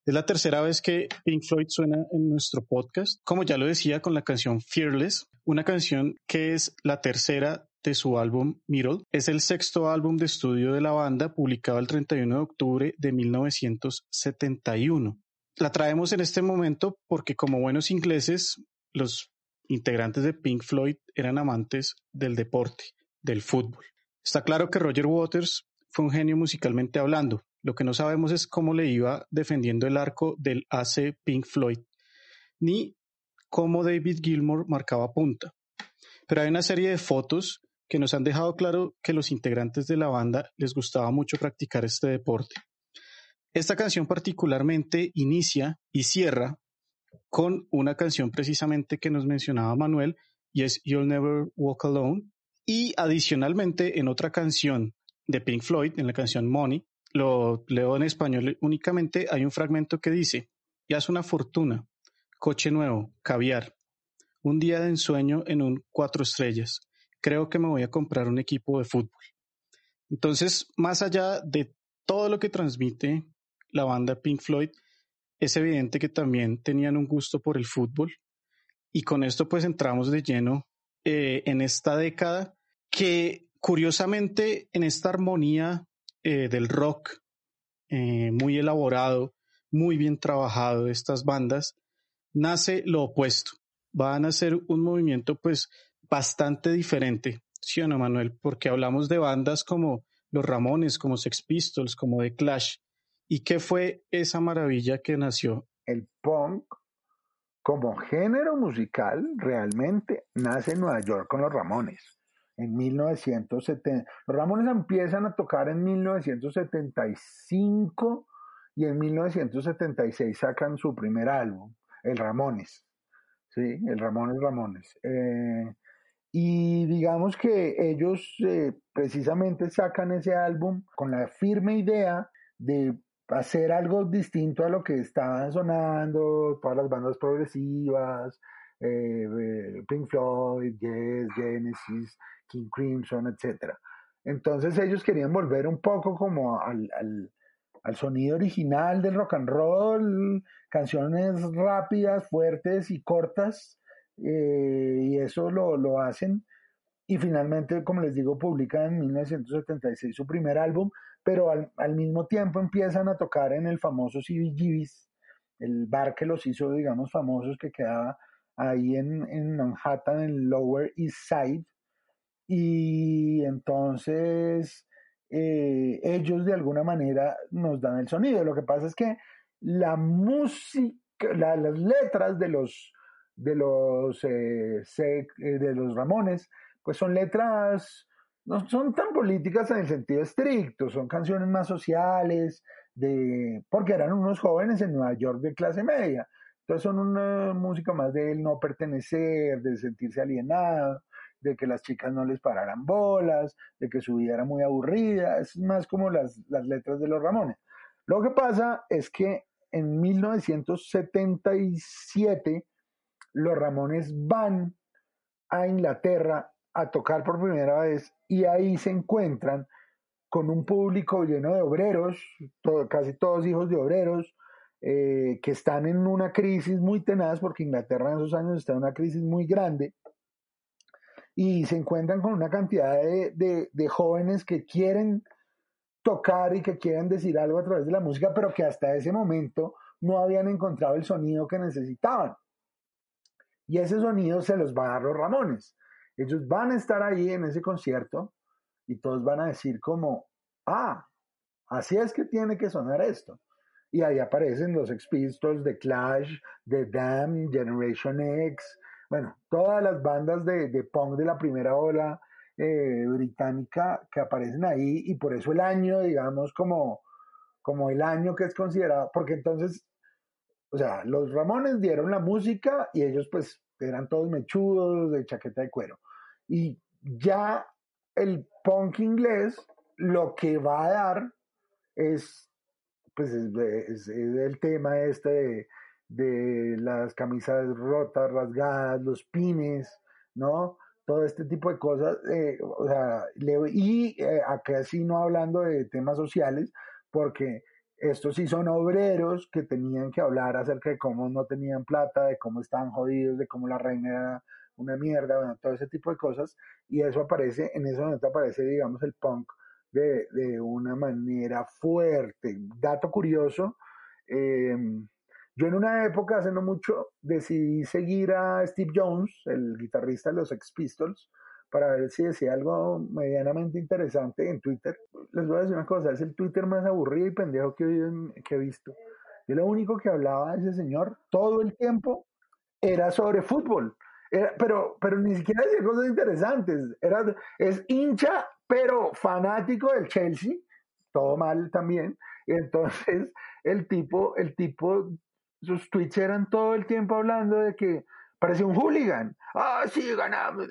Es la tercera vez que Pink Floyd suena en nuestro podcast, como ya lo decía con la canción Fearless, una canción que es la tercera de su álbum Middle. Es el sexto álbum de estudio de la banda, publicado el 31 de octubre de 1971. La traemos en este momento porque como buenos ingleses, los integrantes de Pink Floyd eran amantes del deporte, del fútbol. Está claro que Roger Waters fue un genio musicalmente hablando. Lo que no sabemos es cómo le iba defendiendo el arco del AC Pink Floyd, ni cómo David Gilmour marcaba punta. Pero hay una serie de fotos que nos han dejado claro que los integrantes de la banda les gustaba mucho practicar este deporte. Esta canción particularmente inicia y cierra con una canción precisamente que nos mencionaba Manuel y es You'll Never Walk Alone. Y adicionalmente en otra canción de Pink Floyd, en la canción Money, lo leo en español únicamente, hay un fragmento que dice, ya es una fortuna, coche nuevo, caviar, un día de ensueño en un cuatro estrellas, creo que me voy a comprar un equipo de fútbol. Entonces, más allá de todo lo que transmite la banda Pink Floyd, es evidente que también tenían un gusto por el fútbol. Y con esto pues entramos de lleno eh, en esta década que curiosamente en esta armonía eh, del rock eh, muy elaborado, muy bien trabajado de estas bandas, nace lo opuesto. Van a ser un movimiento pues bastante diferente, ¿sí o no, Manuel? Porque hablamos de bandas como los Ramones, como Sex Pistols, como The Clash. ¿Y qué fue esa maravilla que nació? El punk, como género musical, realmente nace en Nueva York con los Ramones. En 1970. Los Ramones empiezan a tocar en 1975 y en 1976 sacan su primer álbum, El Ramones. Sí, el Ramones Ramones. Eh, y digamos que ellos eh, precisamente sacan ese álbum con la firme idea de hacer algo distinto a lo que estaban sonando todas las bandas progresivas, eh, Pink Floyd, Yes, Genesis, King Crimson, etc. Entonces ellos querían volver un poco como al, al, al sonido original del rock and roll, canciones rápidas, fuertes y cortas, eh, y eso lo, lo, hacen. Y finalmente, como les digo, publican en 1976 su primer álbum, pero al, al mismo tiempo empiezan a tocar en el famoso CBGB's, el bar que los hizo, digamos, famosos, que quedaba ahí en, en Manhattan, en Lower East Side. Y entonces eh, ellos de alguna manera nos dan el sonido. Lo que pasa es que la música, la, las letras de los de los eh, eh, de los Ramones, pues son letras no son tan políticas en el sentido estricto, son canciones más sociales, de, porque eran unos jóvenes en Nueva York de clase media. Entonces son una música más de no pertenecer, de sentirse alienado, de que las chicas no les pararan bolas, de que su vida era muy aburrida, es más como las, las letras de los Ramones. Lo que pasa es que en 1977 los Ramones van a Inglaterra a tocar por primera vez y ahí se encuentran con un público lleno de obreros, casi todos hijos de obreros, eh, que están en una crisis muy tenaz, porque Inglaterra en esos años está en una crisis muy grande, y se encuentran con una cantidad de, de, jóvenes que quieren tocar y que quieren decir algo a través de la música, pero que hasta ese momento no habían encontrado el sonido que necesitaban. Y ese sonido se los va a dar los Ramones. Ellos van a estar ahí en ese concierto y todos van a decir como, ah, así es que tiene que sonar esto. Y ahí aparecen los Sex Pistols, The Clash, The Damned, Generation X, bueno, todas las bandas de, de punk de la primera ola eh, británica que aparecen ahí y por eso el año, digamos, como, como el año que es considerado, porque entonces, o sea, los Ramones dieron la música y ellos pues eran todos mechudos de chaqueta de cuero. Y ya el punk inglés lo que va a dar es, pues, es, el tema este de, de las camisas rotas, rasgadas, los pines, ¿no? Todo este tipo de cosas. eh, o sea, le- y eh, acá sí no hablando de temas sociales, porque estos sí son obreros que tenían que hablar acerca de cómo no tenían plata, de cómo estaban jodidos, de cómo la reina era una mierda, bueno, todo ese tipo de cosas. Y eso aparece, en ese momento aparece, digamos, el punk de, una manera fuerte. Dato curioso, eh, yo en una época, hace no mucho, decidí seguir a Steve Jones, el guitarrista de los Sex Pistols, para ver si decía algo medianamente interesante en Twitter. Les voy a decir una cosa, es el Twitter más aburrido y pendejo que he, que he visto. Yo lo único que hablaba ese señor todo el tiempo era sobre fútbol. Era- pero, pero ni siquiera decía cosas interesantes. Era, es hincha, pero fanático del Chelsea. Todo mal también. Y entonces el tipo, el tipo, sus tweets eran todo el tiempo hablando de que parecía un hooligan. Ah, sí, ganamos.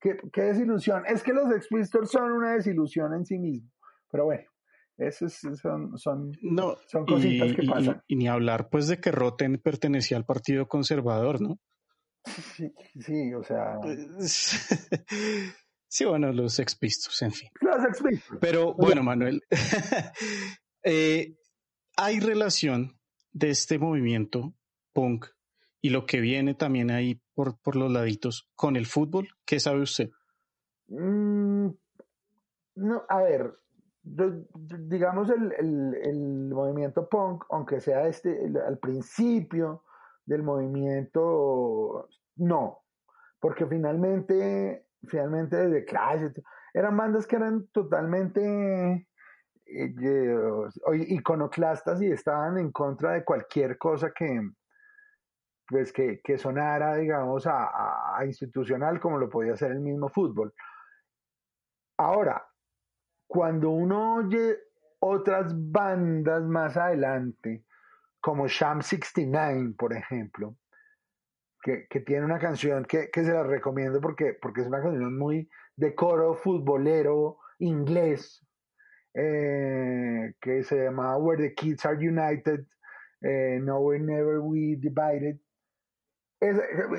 Qué, qué desilusión. Es que los Pistols son una desilusión en sí mismos. Pero bueno, esos son, son, No, son cositas y, que y- pasan. y ni hablar pues de que Roten pertenecía al Partido Conservador, ¿no? Sí, sí, o sea, sí, bueno, los expistos, en fin. los Sex Pistols. Pero bueno, Manuel, eh, hay relación de este movimiento punk y lo que viene también ahí por, por los laditos con el fútbol. ¿Qué sabe usted? Mm, no, a ver, digamos el, el- el movimiento punk, aunque sea este el- al principio del movimiento, no, porque finalmente, finalmente desde Clash, et- eran bandas que eran totalmente eh, iconoclastas y estaban en contra de cualquier cosa que, pues que, que sonara, digamos, a- a institucional como lo podía hacer el mismo fútbol. Ahora, cuando uno oye otras bandas más adelante, como Sham 69, por ejemplo, que, que tiene una canción que, que se la recomiendo porque, porque es una canción muy de coro futbolero inglés, eh, que se llama Where the Kids Are United, eh, Nowhere Never We Divided.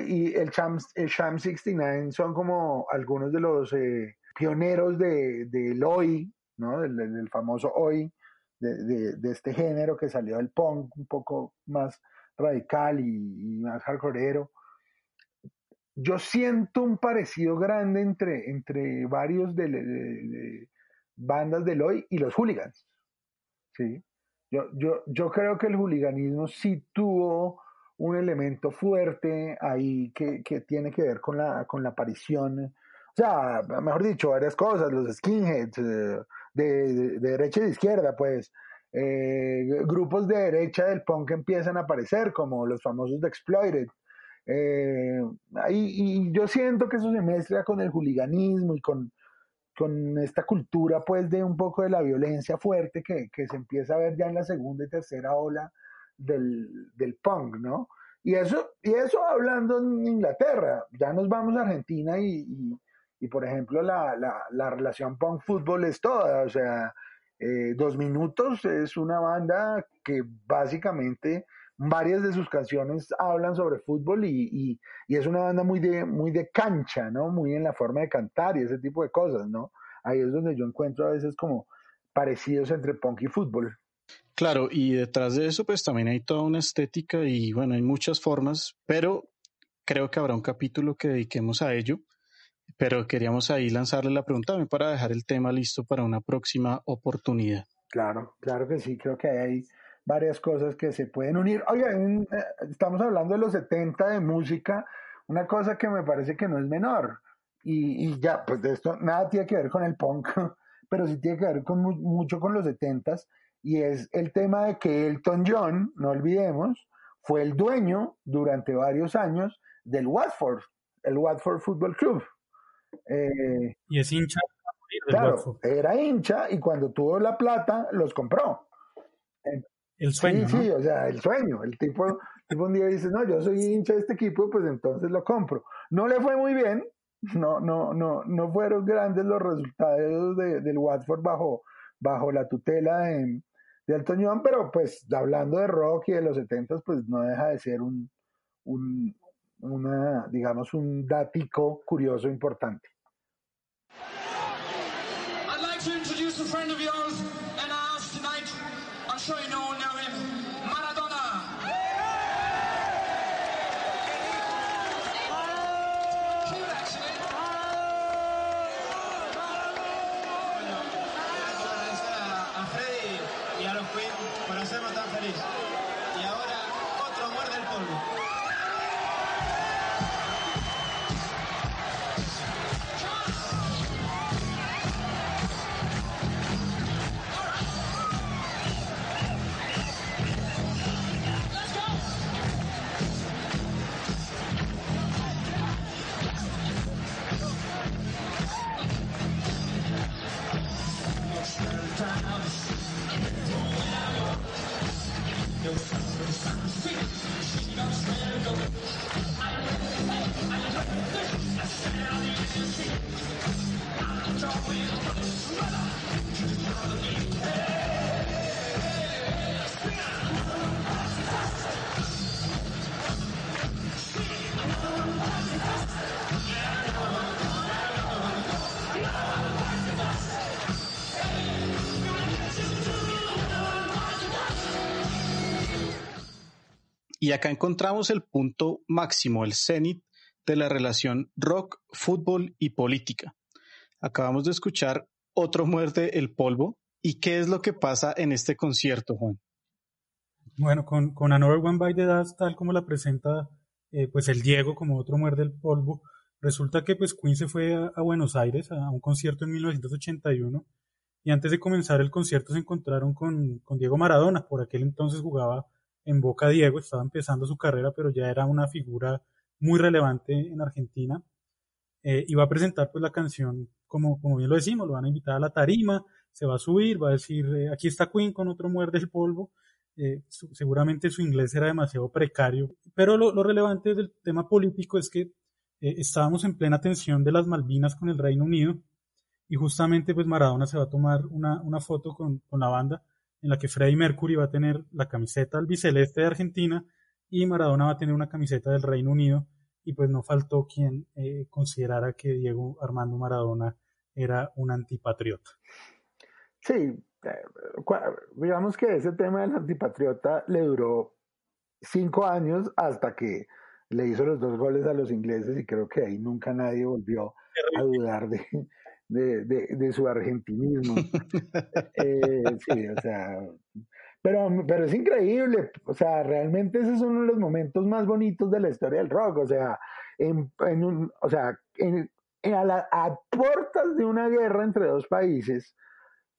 Y el Sham, el Sham 69 son como algunos de los eh, pioneros de, del hoy, ¿no? del famoso hoy, de, de- este género que salió del punk un poco más radical y, más hardcoreero. Yo siento un parecido grande entre, entre varios de- de bandas del hoy y los hooligans. ¿sí? Yo, yo, yo creo que el hooliganismo sí tuvo un elemento fuerte ahí que, que tiene que ver con la, con la aparición, o sea, mejor dicho, varias cosas, los skinheads eh, de, de- de derecha y de izquierda, pues, eh, grupos de derecha del punk empiezan a aparecer, como los famosos de Exploited. Eh, y yo siento que eso se mezcla con el hooliganismo y con, con esta cultura pues de un poco de la violencia fuerte que, que se empieza a ver ya en la segunda y tercera ola del, del punk, ¿no? Y eso, y eso hablando en Inglaterra, ya nos vamos a Argentina y, y, por ejemplo la, la, la relación punk-fútbol es toda, o sea, eh, Dos Minutos es una banda que básicamente varias de sus canciones hablan sobre fútbol y, y, y es una banda muy de, muy de cancha, ¿no? Muy en la forma de cantar y ese tipo de cosas, ¿no? Ahí es donde yo encuentro a veces como parecidos entre punk y fútbol. Claro, y detrás de eso pues también hay toda una estética y bueno, hay muchas formas, pero creo que habrá un capítulo que dediquemos a ello. Pero queríamos ahí lanzarle la pregunta también para dejar el tema listo para una próxima oportunidad. Claro, claro que sí, creo que hay varias cosas que se pueden unir. Oiga, un- eh, estamos hablando de los 70 de música, una cosa que me parece que no es menor. Y, y ya, pues de esto nada tiene que ver con el punk, pero sí tiene que ver con mu- mucho con los 70s. Y es el tema de que Elton John, no olvidemos, fue el dueño durante varios años del Watford, el Watford Football Club. Eh, Y es hincha claro, era hincha y cuando tuvo la plata los compró. El sueño, sí, ¿no? sí, o sea, el sueño. El tipo, el tipo un día dice, no, yo soy hincha de este equipo, pues entonces lo compro. No le fue muy bien, no, no, no, no fueron grandes los resultados de- del Watford bajo, bajo la tutela de, de John, pero pues hablando de rock y de los 70 pues no deja de ser un, un una, digamos, un datico curioso importante. I'd like to introduce a friend of yours Y acá encontramos el punto máximo, el cenit de la relación rock, fútbol y política. Acabamos de escuchar Otro muerde el polvo. ¿Y qué es lo que pasa en este concierto, Juan? Bueno, con, con Another One by the Dust, tal como la presenta eh, pues el Diego como otro muerde el polvo, resulta que pues Queen se fue a, a Buenos Aires a, a un concierto en 1981 y antes de comenzar el concierto se encontraron con, con Diego Maradona, por aquel entonces jugaba en Boca Diego, estaba empezando su carrera, pero ya era una figura muy relevante en Argentina. Eh, y va a presentar pues la canción, como, como bien lo decimos, lo van a invitar a la tarima, se va a subir, va a decir, eh, aquí está Queen con otro muerde el polvo. Eh, seguramente su inglés era demasiado precario, pero lo, lo relevante del tema político es que eh, estábamos en plena tensión de las Malvinas con el Reino Unido y justamente pues Maradona se va a tomar una, una foto con, con la banda en la que Freddie Mercury va a tener la camiseta albiceleste de Argentina y Maradona va a tener una camiseta del Reino Unido y pues no faltó quien eh, considerara que Diego Armando Maradona era un antipatriota. Sí, eh, digamos que ese tema del antipatriota le duró cinco años hasta que le hizo los dos goles a los ingleses y creo que ahí nunca nadie volvió a dudar de, de, de- de su argentinismo. Eh, sí, o sea, pero, pero es increíble, o sea, realmente ese es uno de los momentos más bonitos de la historia del rock, o sea, en, en un, o sea, en, en a, la- a puertas de una guerra entre dos países,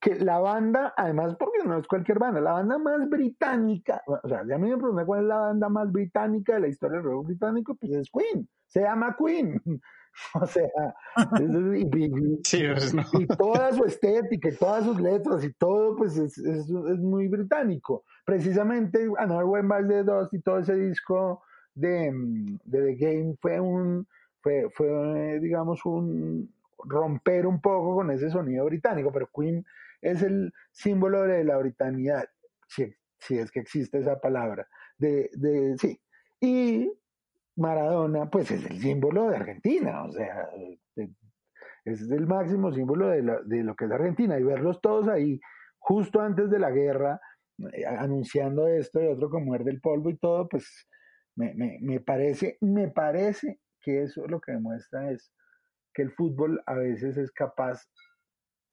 que la banda, además porque no es cualquier banda, la banda más británica, o sea, ya me preguntan cuál es la banda más británica de la historia del rock británico, pues es Queen, se llama Queen. O sea, es- y, y- Sí, pues, no. y toda su estética y todas sus letras y todo, pues es, es, es muy británico. Precisamente Another One Bites the Dust y todo ese disco de, de The Game fue un, fue, fue, digamos, un romper un poco con ese sonido británico, pero Queen es el símbolo de la britanidad, si, si es que existe esa palabra, de, de sí. Y Maradona, pues es el símbolo de Argentina, o sea, es el máximo símbolo de, de lo que es Argentina y verlos todos ahí justo antes de la guerra eh, anunciando esto y otro como muerde el polvo y todo, pues me, me, me parece, me parece que eso lo que demuestra es que el fútbol a veces es capaz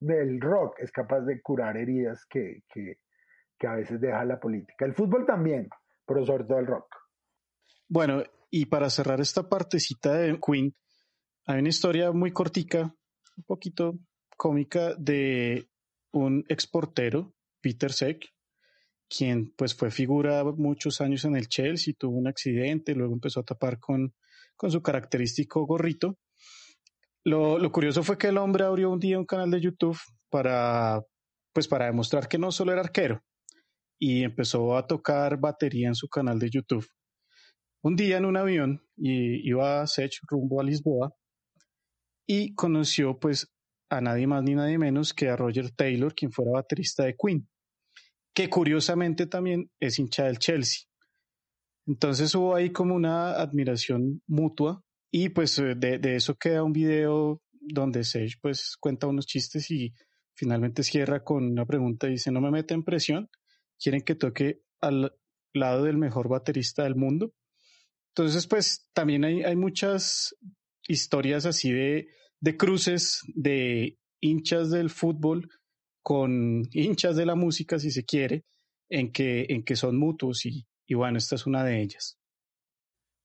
del rock, es capaz de curar heridas que, que, que a veces deja la política. El fútbol también, pero sobre todo el rock. Bueno, y para cerrar esta partecita de Queen, hay una historia muy cortica, un poquito cómica, de un exportero, Peter Seck, quien pues fue figura muchos años en el Chelsea, tuvo un accidente, luego empezó a tapar con, con su característico gorrito. Lo, lo curioso fue que el hombre abrió un día un canal de YouTube para, pues para demostrar que no solo era arquero y empezó a tocar batería en su canal de YouTube. Un día en un avión y iba Sech rumbo a Lisboa y conoció pues a nadie más ni nadie menos que a Roger Taylor, quien fuera baterista de Queen, que curiosamente también es hincha del Chelsea. Entonces hubo ahí como una admiración mutua y pues eh, de, eso queda un video donde Sage pues cuenta unos chistes y finalmente cierra con una pregunta. Dice, no me meten presión, quieren que toque al lado del mejor baterista del mundo. Entonces pues también hay, hay muchas historias así de, de cruces de hinchas del fútbol con hinchas de la música, si se quiere, en que, en que son mutuos y, y bueno, esta es una de ellas.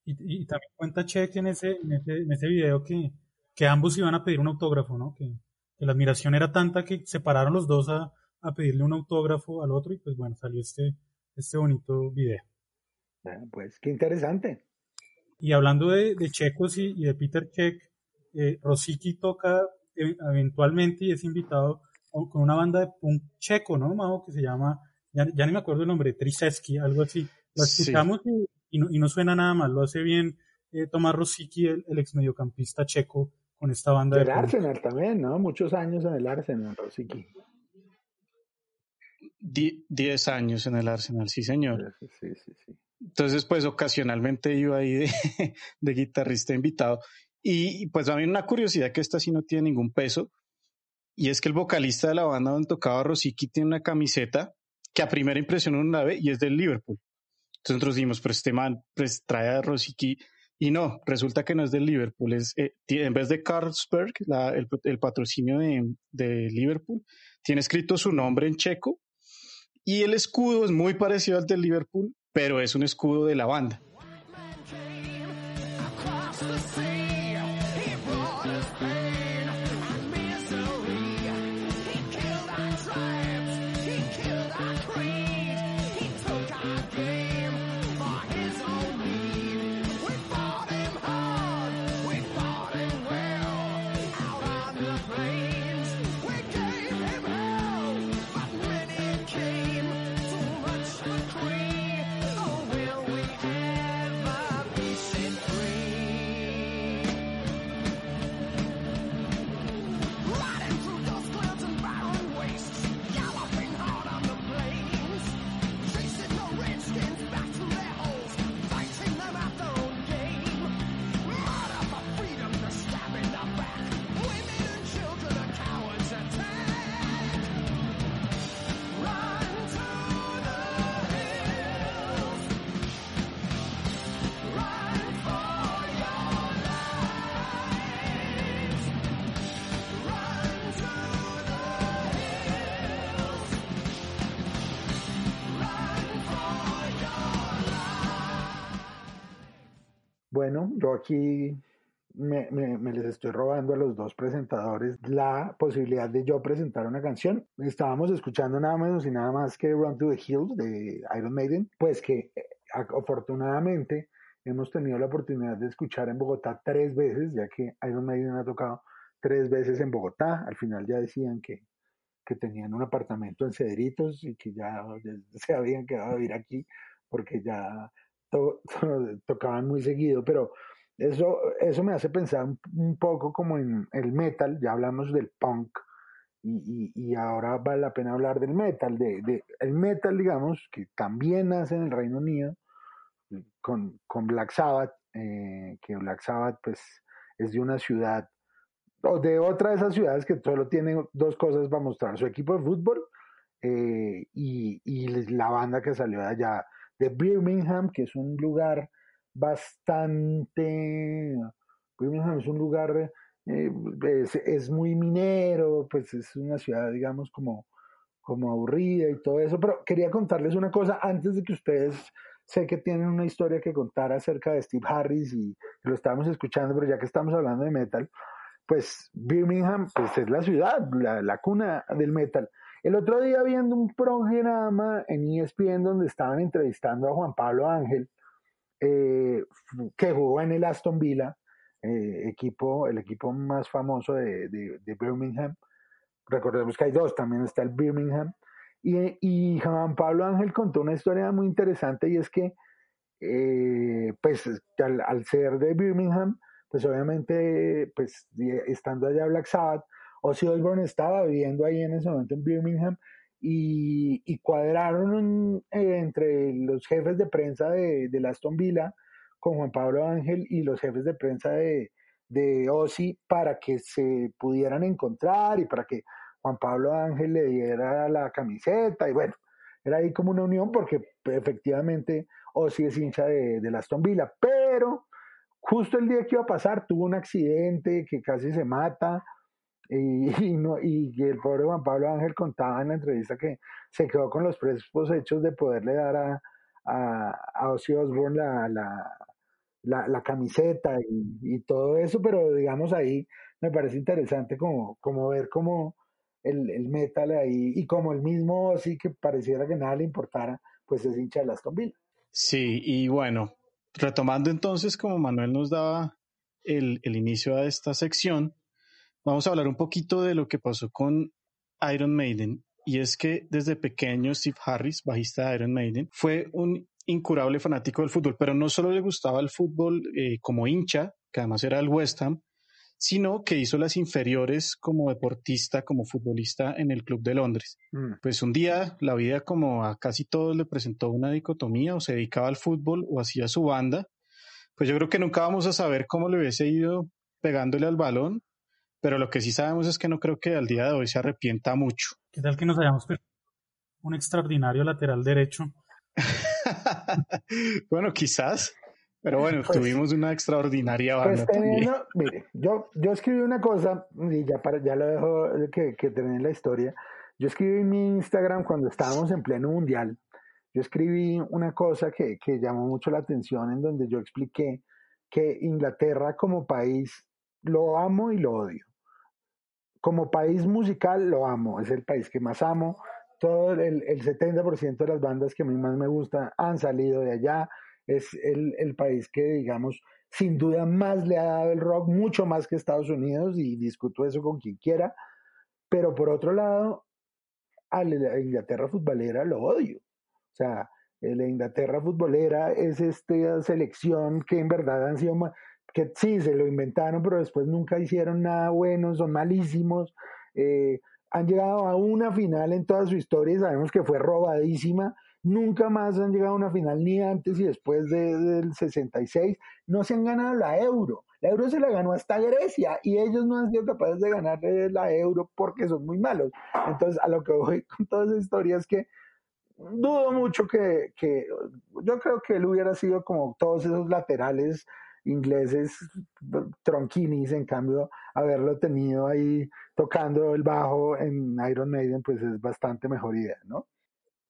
Y, y también cuenta Check en ese, en ese, en ese video que, que ambos iban a pedir un autógrafo, ¿no? Que, que la admiración era tanta que se pararon los dos a, a pedirle un autógrafo al otro y pues bueno, salió este, este bonito video. Bueno, pues qué interesante. Y hablando de, de checos y, y de Peter Check, eh, Rosicky toca eh, eventualmente y es invitado con una banda de punk checo, ¿no, Mago? Que se llama, ya, ya ni me acuerdo el nombre, Triseski, algo así. Lo Sí. escuchamos y, y no, y no suena nada mal, lo hace bien eh, Tomás Rosicky, el, el ex mediocampista checo, con esta banda de Del punk. Arsenal también, ¿no? Muchos años en el Arsenal, Rosicky. Die- diez años en el Arsenal, sí señor. Sí, sí, sí, sí. Entonces, pues ocasionalmente iba ahí de, de guitarrista invitado. Y pues a una curiosidad que esta sí no tiene ningún peso, y es que el vocalista de la banda donde tocaba Rosicky tiene una camiseta que a primera impresión uno la ve y es del Liverpool. Entonces nosotros dijimos, pero este man pues, trae a Rosicky y no, resulta que no es del Liverpool, es, eh, en vez de Carlsberg, el patrocinio de, de Liverpool, tiene escrito su nombre en checo y el escudo es muy parecido al del Liverpool, pero es un escudo de la banda. Bueno, yo aquí me, me- me les estoy robando a los dos presentadores la posibilidad de yo presentar una canción. Estábamos escuchando nada menos y nada más que Run to the Hills de Iron Maiden, pues que eh, afortunadamente hemos tenido la oportunidad de escuchar en Bogotá tres veces, ya que Iron Maiden ha tocado tres veces en Bogotá. Al final ya decían que, que tenían un apartamento en Cedritos y que ya se habían quedado a vivir aquí porque ya to- to- tocaban muy seguido, pero eso, eso me hace pensar un, poco como en el metal, ya hablamos del punk y, y- y ahora vale la pena hablar del metal, de, de- el metal digamos que también nace en el Reino Unido con, con Black Sabbath, eh, que Black Sabbath pues es de una ciudad o de otra de esas ciudades que solo tiene dos cosas para mostrar, su equipo de fútbol eh, y, y la banda que salió de allá, de Birmingham, que es un lugar bastante... Birmingham es un lugar, eh, es, es muy minero, pues es una ciudad, digamos, como, como aburrida y todo eso, pero quería contarles una cosa antes de que ustedes sé que tienen una historia que contar acerca de Steve Harris y lo estábamos escuchando, pero ya que estamos hablando de metal, pues Birmingham pues es la ciudad, la, la cuna del metal. El otro día viendo un programa en ESPN donde estaban entrevistando a Juan Pablo Ángel, eh, que jugó en el Aston Villa, eh, equipo, el equipo más famoso de, de- Birmingham. Recordemos que hay dos, también está el Birmingham. Y, y Juan Pablo Ángel contó una historia muy interesante y es que, eh, pues, al, al ser de Birmingham, pues obviamente, pues, estando allá Black Sabbath, Ozzy Osbourne estaba viviendo ahí en ese momento en Birmingham y, cuadraron eh, entre los jefes de prensa de, de Aston Villa con Juan Pablo Ángel y los jefes de prensa de, de para que se pudieran encontrar y para que Juan Pablo Ángel le diera la camiseta y bueno, era ahí como una unión porque efectivamente Ozzy es hincha de, de Aston Villa, pero justo el día que iba a pasar tuvo un accidente que casi se mata y, y no, y el pobre Juan Pablo Ángel contaba en la entrevista que se quedó con los precios hechos de poderle dar a, a, a Osbourne la, la, la, la camiseta y, todo eso, pero digamos ahí me parece interesante como, como ver cómo el, el metal ahí y como el mismo Ozzy que pareciera que nada le importara, pues es hincha de Aston Villa. Sí, y bueno, retomando entonces, como Manuel nos daba el, el inicio a esta sección, vamos a hablar un poquito de lo que pasó con Iron Maiden. Y es que desde pequeño Steve Harris, bajista de Iron Maiden, fue un incurable fanático del fútbol, pero no solo le gustaba el fútbol eh, como hincha, que además era el West Ham, sino que hizo las inferiores como deportista, como futbolista en el Club de Londres. Mm. Pues un día la vida como a casi todos le presentó una dicotomía, o se dedicaba al fútbol o hacía su banda. Pues yo creo que nunca vamos a saber cómo le hubiese ido pegándole al balón, pero lo que sí sabemos es que no creo que al día de hoy se arrepienta mucho. ¿Qué tal que nos hayamos perdido un extraordinario lateral derecho? bueno, quizás, pero bueno, Pues- tuvimos una extraordinaria Pues banda teniendo, mire, yo, yo escribí una cosa, y ya, para, ya lo dejo que, que termine la historia. Yo escribí en mi Instagram cuando estábamos en pleno mundial. Yo escribí una cosa que, que llamó mucho la atención, en donde yo expliqué que Inglaterra como país lo amo y lo odio. Como país musical lo amo, es el país que más amo. Todo el, el 70% de las bandas que a mí más me gustan han salido de allá. Es el, el país que, digamos, sin duda más le ha dado el rock, mucho más que Estados Unidos, y discuto eso con quien quiera. Pero por otro lado, a la Inglaterra futbolera lo odio. O sea, la Inglaterra futbolera es esta selección que en verdad han sido, que sí, se lo inventaron, pero después nunca hicieron nada bueno, son malísimos. eh, han llegado a una final en toda su historia y sabemos que fue robadísima. Nunca más han llegado a una final ni antes y después de- del 66. No se han ganado la euro. La euro se la ganó hasta Grecia y ellos no han sido capaces de ganar la euro porque son muy malos. Entonces, a lo que voy con toda esa historia es que dudo mucho que yo creo que él hubiera sido como todos esos laterales ingleses tronquinis, en cambio haberlo tenido ahí tocando el bajo en Iron Maiden pues es bastante mejor idea, ¿no?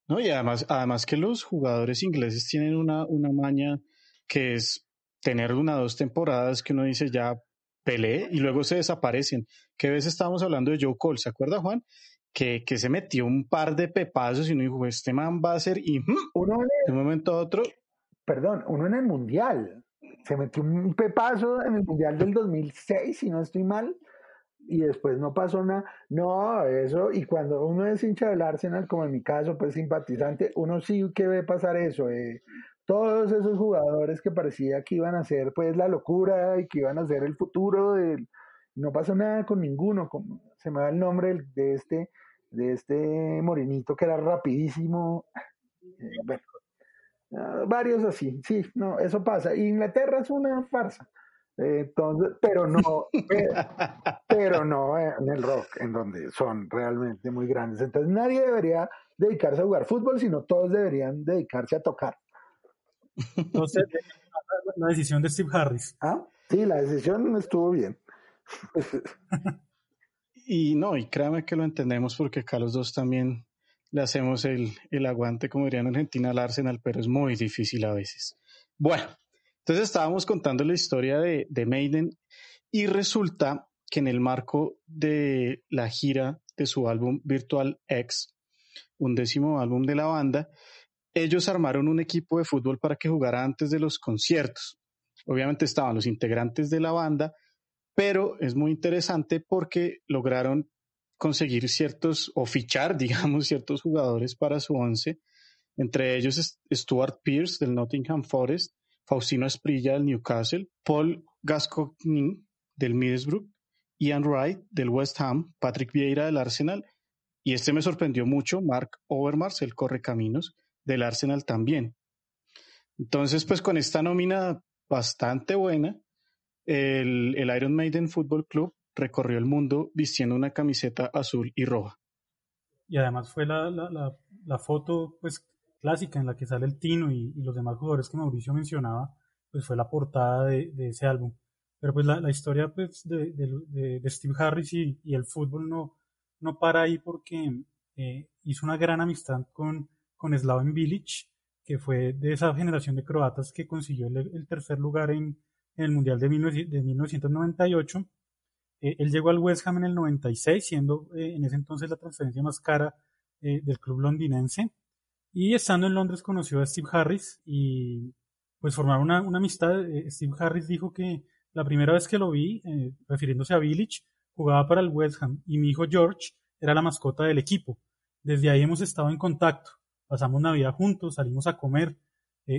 No, y además, además que los jugadores ingleses tienen una, una maña que es tener una o dos temporadas que uno dice ya peleé y luego se desaparecen. A veces estábamos hablando de Joe Cole, ¿se acuerda Juan? Que, que se metió un par de pepazos y uno dijo, este man va a ser y. Uno en de un momento a otro, perdón, uno en el mundial. Se metió un pepazo en el mundial del 2006, si no estoy mal, y después no pasó nada. No, eso, y cuando uno es hincha del Arsenal, como en mi caso, pues simpatizante, uno sí que ve pasar eso. eh. Todos esos jugadores que parecía que iban a ser pues la locura y que iban a ser el futuro. No pasó nada con ninguno. se me va el nombre de este, de este morenito que era rapidísimo. Eh, bueno, Ah, varios así, sí, no, eso pasa. Y Inglaterra es una farsa. Eh, Entonces, pero no, pero, pero no en el rock, en donde son realmente muy grandes. Entonces, nadie debería dedicarse a jugar fútbol, sino todos deberían dedicarse a tocar. Entonces, la decisión de Steve Harris. ¿Ah? Sí, la decisión estuvo bien. y no, y créame que lo entendemos porque acá los dos también le hacemos el, el aguante, como dirían en Argentina, al Arsenal, pero es muy difícil a veces. Bueno, entonces estábamos contando la historia de, de Maiden y resulta que en el marco de la gira de su álbum Virtual X, un décimo álbum de la banda, ellos armaron un equipo de fútbol para que jugara antes de los conciertos. Obviamente estaban los integrantes de la banda, pero es muy interesante porque lograron conseguir ciertos o fichar, digamos, ciertos jugadores para su once. Entre ellos Stuart Pierce del Nottingham Forest, Faustino Esprilla del Newcastle, Paul Gascoigne del Middlesbrough, Ian Wright del West Ham, Patrick Vieira del Arsenal y este me sorprendió mucho, Mark Overmars, el correcaminos del Arsenal también. Entonces, pues con esta nómina bastante buena, el, el Iron Maiden Football Club recorrió el mundo vistiendo una camiseta azul y roja. Y además fue la, la, la, foto pues clásica en la que sale el Tino y, los demás jugadores que Mauricio mencionaba, pues fue la portada de, ese álbum. Pero pues la, historia pues de, de, Steve Harris y, el fútbol no, no para ahí porque eh, hizo una gran amistad con, con Slaven Bilic, que fue de esa generación de croatas que consiguió el, el tercer lugar en, en, el Mundial de, 19, de 1998. Eh, él llegó al West Ham en el 96, siendo eh, en ese entonces la transferencia más cara eh, del club londinense. Y estando en Londres conoció a Steve Harris y pues formaron una, una amistad. Steve Harris dijo que la primera vez que lo vi, refiriéndose a Village, jugaba para el West Ham y mi hijo George era la mascota del equipo. Desde ahí hemos estado en contacto, pasamos Navidad juntos, salimos a comer.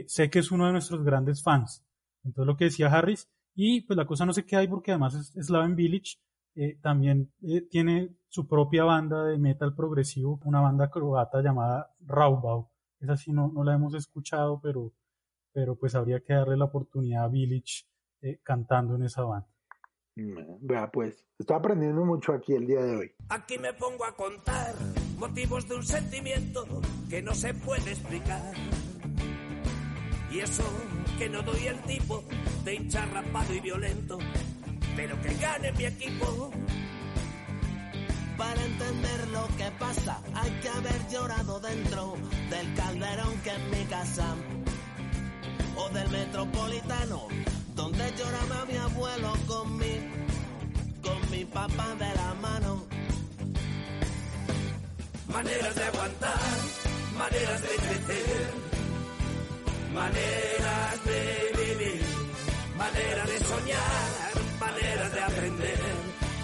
Sé que es uno de nuestros grandes fans. Entonces lo que decía Harris, y pues la cosa no se queda ahí porque además es Slaven Village, eh, también eh, tiene su propia banda de metal progresivo, una banda croata llamada Raubau. Esa sí no, no la hemos escuchado, pero, pero pues habría que darle la oportunidad a Village cantando en esa banda. Vea, pues, estoy aprendiendo mucho aquí el día de hoy. Aquí me pongo a contar motivos de un sentimiento que no se puede explicar. Y eso que no doy el tipo de hincha rapado y violento, pero que gane mi equipo. Para entender lo que pasa, hay que haber llorado dentro del calderón que es mi casa. O del metropolitano, donde lloraba mi abuelo con mi, con mi papá de la mano. Maneras de aguantar, maneras de crecer, maneras de vivir, manera de soñar, maneras de aprender,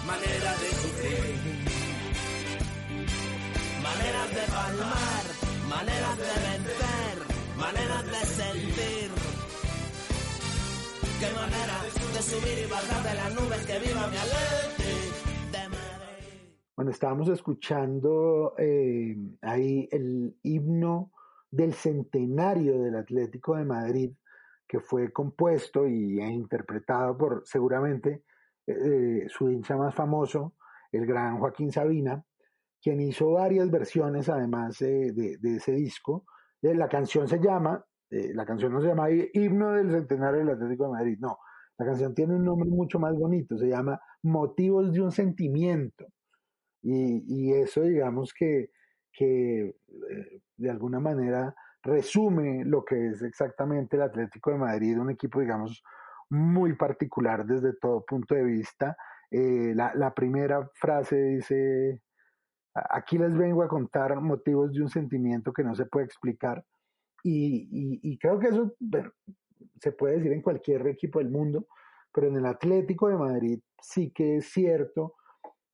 maneras de sufrir. Maneras de palmar, maneras de vencer, maneras de sentir. Qué manera de subir y bajar de las nubes que viva mi Madrid. Bueno, estábamos escuchando eh, ahí el himno del centenario del Atlético de Madrid, que fue compuesto y e interpretado por seguramente eh, su hincha más famoso, el gran Joaquín Sabina, quien hizo varias versiones además eh, de, de, ese disco. la canción se llama eh, la canción no se llama Himno del Centenario del Atlético de Madrid, no, la canción tiene un nombre mucho más bonito, se llama Motivos de un Sentimiento. Y, y eso digamos que, que eh, de alguna manera resume lo que es exactamente el Atlético de Madrid, un equipo digamos muy particular desde todo punto de vista. Eh, la, la primera frase dice, aquí les vengo a contar motivos de un sentimiento que no se puede explicar y, y, y, creo que eso bueno, se puede decir en cualquier equipo del mundo, pero en el Atlético de Madrid sí que es cierto,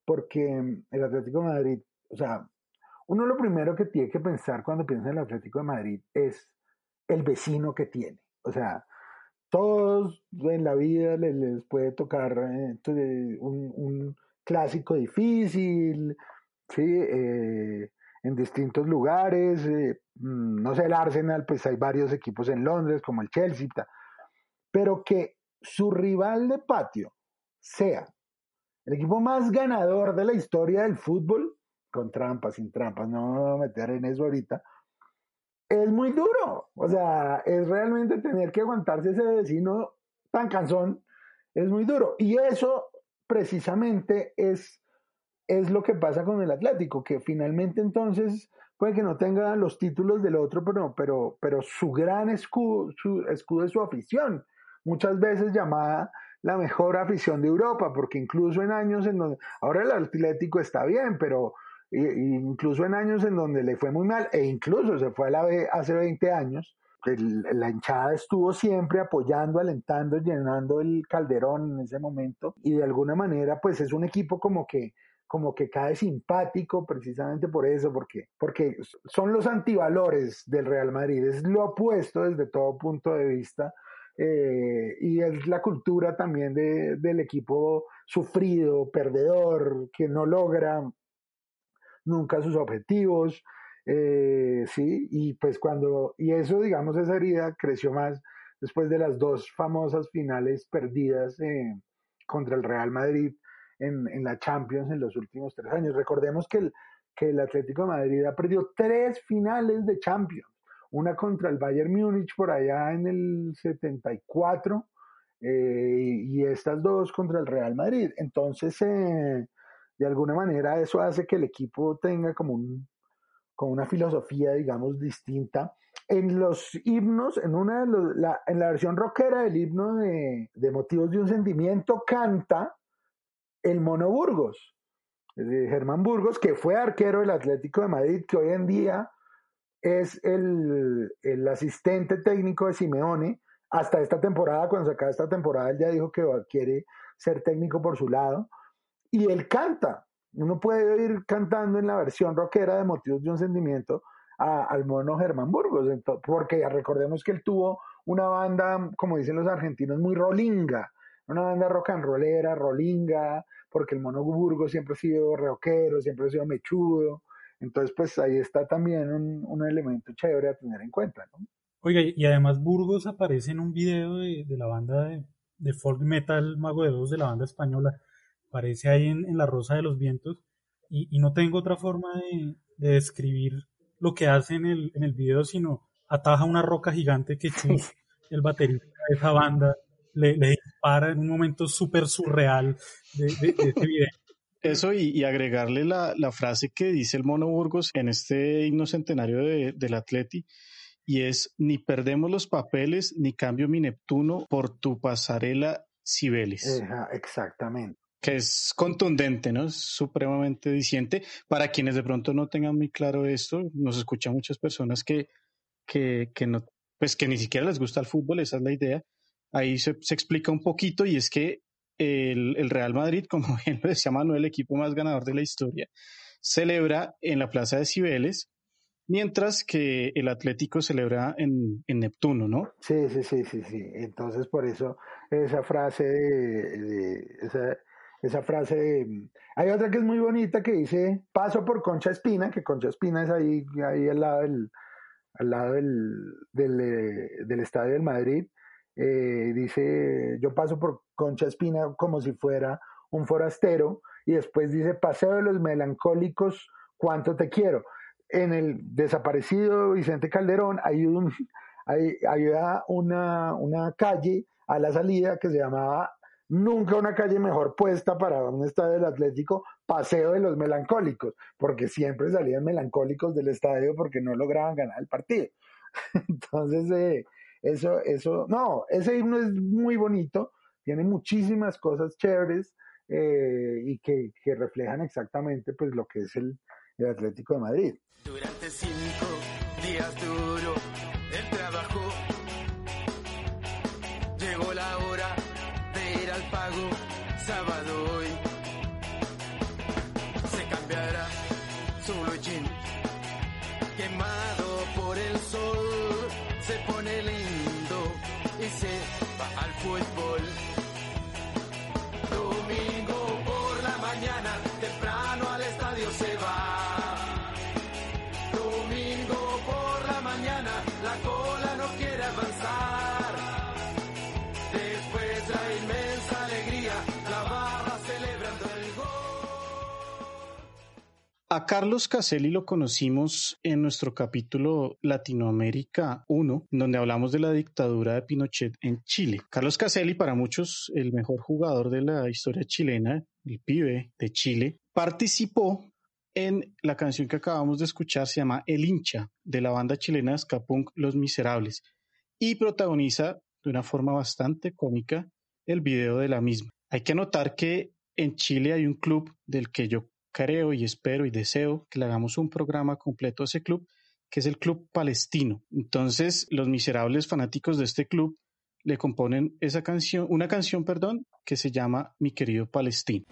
porque el Atlético de Madrid, o sea, uno lo primero que tiene que pensar cuando piensa en el Atlético de Madrid es el vecino que tiene. O sea, todos en la vida les, puede tocar eh, un, clásico difícil, ¿sí? Eh, en distintos lugares. Eh, no sé, el Arsenal, pues hay varios equipos en Londres, como el Chelsea, pero que su rival de patio sea el equipo más ganador de la historia del fútbol, con trampas, sin trampas, no me voy a meter en eso ahorita, es muy duro. O sea, es realmente tener que aguantarse ese vecino tan cansón, es muy duro. Y eso precisamente es es lo que pasa con el Atlético, que finalmente entonces puede que no tenga los títulos del otro, pero, pero, pero su gran escudo, su escudo es su afición, muchas veces llamada la mejor afición de Europa, porque incluso en años en donde, ahora el Atlético está bien, pero incluso en años en donde le fue muy mal, e incluso se fue a la B hace 20 años, la hinchada estuvo siempre apoyando, alentando, llenando el calderón en ese momento y de alguna manera pues es un equipo como que como que cae simpático precisamente por eso, porque, porque son los antivalores del Real Madrid, es lo opuesto desde todo punto de vista eh, y es la cultura también de- del equipo sufrido, perdedor, que no logra nunca sus objetivos, eh, sí, y pues cuando, y eso digamos, esa herida creció más después de las dos famosas finales perdidas eh, contra el Real Madrid en, en la Champions en los últimos tres años. Recordemos que el, que el Atlético de Madrid ha perdido tres finales de Champions, una contra el Bayern Múnich por allá en el 74 eh, y estas dos contra el Real Madrid. Entonces, eh, de alguna manera, eso hace que el equipo tenga como, un, una filosofía, digamos, distinta. En los himnos, en, una de los- la, en la versión rockera del himno de, de Motivos de un Sentimiento, canta el Mono Burgos, de Germán Burgos, que fue arquero del Atlético de Madrid, que hoy en día es el, el asistente técnico de Simeone hasta esta temporada, cuando se acaba esta temporada, él ya dijo que quiere ser técnico por su lado, y él canta. Uno puede ir cantando en la versión rockera de Motivos de un Sentimiento a- al mono Germán Burgos, porque recordemos que él tuvo una banda, como dicen los argentinos, muy rolinga, una banda rock and rollera, rolinga, porque el mono Burgos siempre ha sido rockero, siempre ha sido mechudo, entonces pues ahí está también un, un elemento chévere a tener en cuenta, ¿no? Oiga, y además Burgos aparece en un video de, de la banda de, de folk metal Mago de Dos de la banda española. Aparece ahí en, en La Rosa de los Vientos. Y, y no tengo otra forma de, de describir lo que hace en el, en el video, sino ataja una roca gigante que Chus, el baterista de esa banda, le, le dispara en un momento súper surreal de, de- de ese video. Eso y, y agregarle la, la frase que dice el Mono Burgos en este himno centenario de- del Atleti, y es, ni perdemos los papeles, ni cambio mi Neptuno por tu pasarela Cibeles. Exactamente. Que es contundente, ¿no? Es supremamente diciente. Para quienes de pronto no tengan muy claro esto, nos escuchan muchas personas que, que, no, pues que ni siquiera les gusta el fútbol, esa es la idea. Ahí se, se explica un poquito y es que el, el Real Madrid, como bien lo decía Manuel, el equipo más ganador de la historia, celebra en la Plaza de Cibeles, mientras que el Atlético celebra en, en Neptuno, ¿no? Sí, sí, sí, sí, sí. Entonces, por eso esa frase de, de- esa, esa frase de- hay otra que es muy bonita que dice paso por Concha Espina, que Concha Espina es ahí, ahí al lado del, al lado del, del, eh, del estadio del Madrid. Eh, dice yo paso por Concha Espina como si fuera un forastero y después dice paseo de los melancólicos, cuánto te quiero. En el desaparecido Vicente Calderón hay un, hay, una, una calle a la salida que se llamaba nunca una calle mejor puesta para un estadio del Atlético, Paseo de los Melancólicos, porque siempre salían melancólicos del estadio porque no lograban ganar el partido. Entonces, eh, eso, eso, no, ese himno es muy bonito, tiene muchísimas cosas chéveres eh, y que, que reflejan exactamente pues lo que es el, el Atlético de Madrid. Durante cinco días duro va al A Carlos Caselli lo conocimos en nuestro capítulo Latinoamérica 1, donde hablamos de la dictadura de Pinochet en Chile. Carlos Caselli, para muchos el mejor jugador de la historia chilena, el pibe de Chile, participó en la canción que acabamos de escuchar, se llama El hincha, de la banda chilena ska punk Los Miserables, y protagoniza de una forma bastante cómica el video de la misma. Hay que notar que en Chile hay un club del que yo creo y espero y deseo que le hagamos un programa completo a ese club, que es el Club Palestino. Entonces, los miserables fanáticos de este club le componen esa canción, una canción, perdón, que se llama Mi querido Palestino.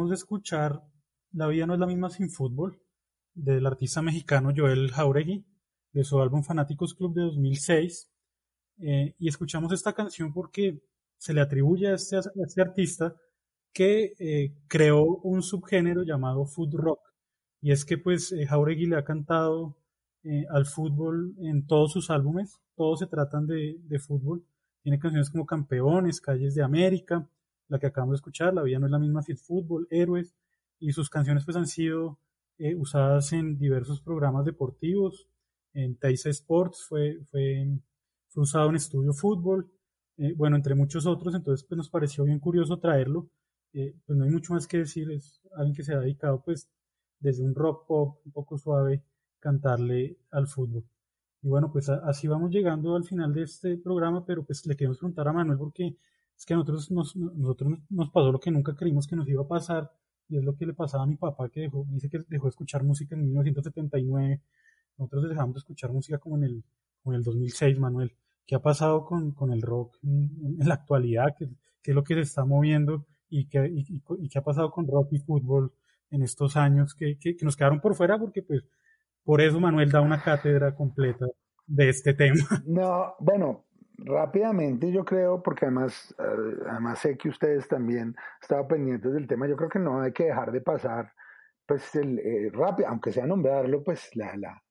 Acabamos de escuchar La vida no es la misma sin fútbol del artista mexicano Joel Jauregui de su álbum Fanáticos Club de 2006 Eh, y escuchamos esta canción porque se le atribuye a este, a este artista que eh, creó un subgénero llamado food rock. Y es que pues eh, Jauregui le ha cantado eh, al fútbol en todos sus álbumes. Todos se tratan de, de fútbol. Tiene canciones como Campeones, Calles de América la que acabamos de escuchar, La vida no es la misma sin fútbol, Héroes, y sus canciones pues han sido eh, usadas en diversos programas deportivos, en Teisa Sports fue, fue, fue usado en Estudio Fútbol, eh, bueno, entre muchos otros, entonces pues nos pareció bien curioso traerlo, eh, pues no hay mucho más que decir, es alguien que se ha dedicado pues desde un rock pop un poco suave, cantarle al fútbol. Y bueno, pues así vamos llegando al final de este programa, pero pues le queremos preguntar a Manuel porque es que a nosotros nos, nosotros nos pasó lo que nunca creímos que nos iba a pasar y es lo que le pasaba a mi papá que dejó, dice que dejó de escuchar música en 1979. Nosotros dejamos de escuchar música como en el, como en el 2006, Manuel. ¿Qué ha pasado con, el rock en, la actualidad? ¿Qué, es lo que se está moviendo? ¿Y qué, ha pasado con rock y fútbol en estos años que, que nos quedaron por fuera? Porque pues por eso Manuel da una cátedra completa de este tema. No, bueno, rápidamente yo creo, porque además, eh, además sé que ustedes también estaban pendientes del tema, yo creo que no hay que dejar de pasar, pues, el, eh, rápido, aunque sea nombrarlo, pues, la, la,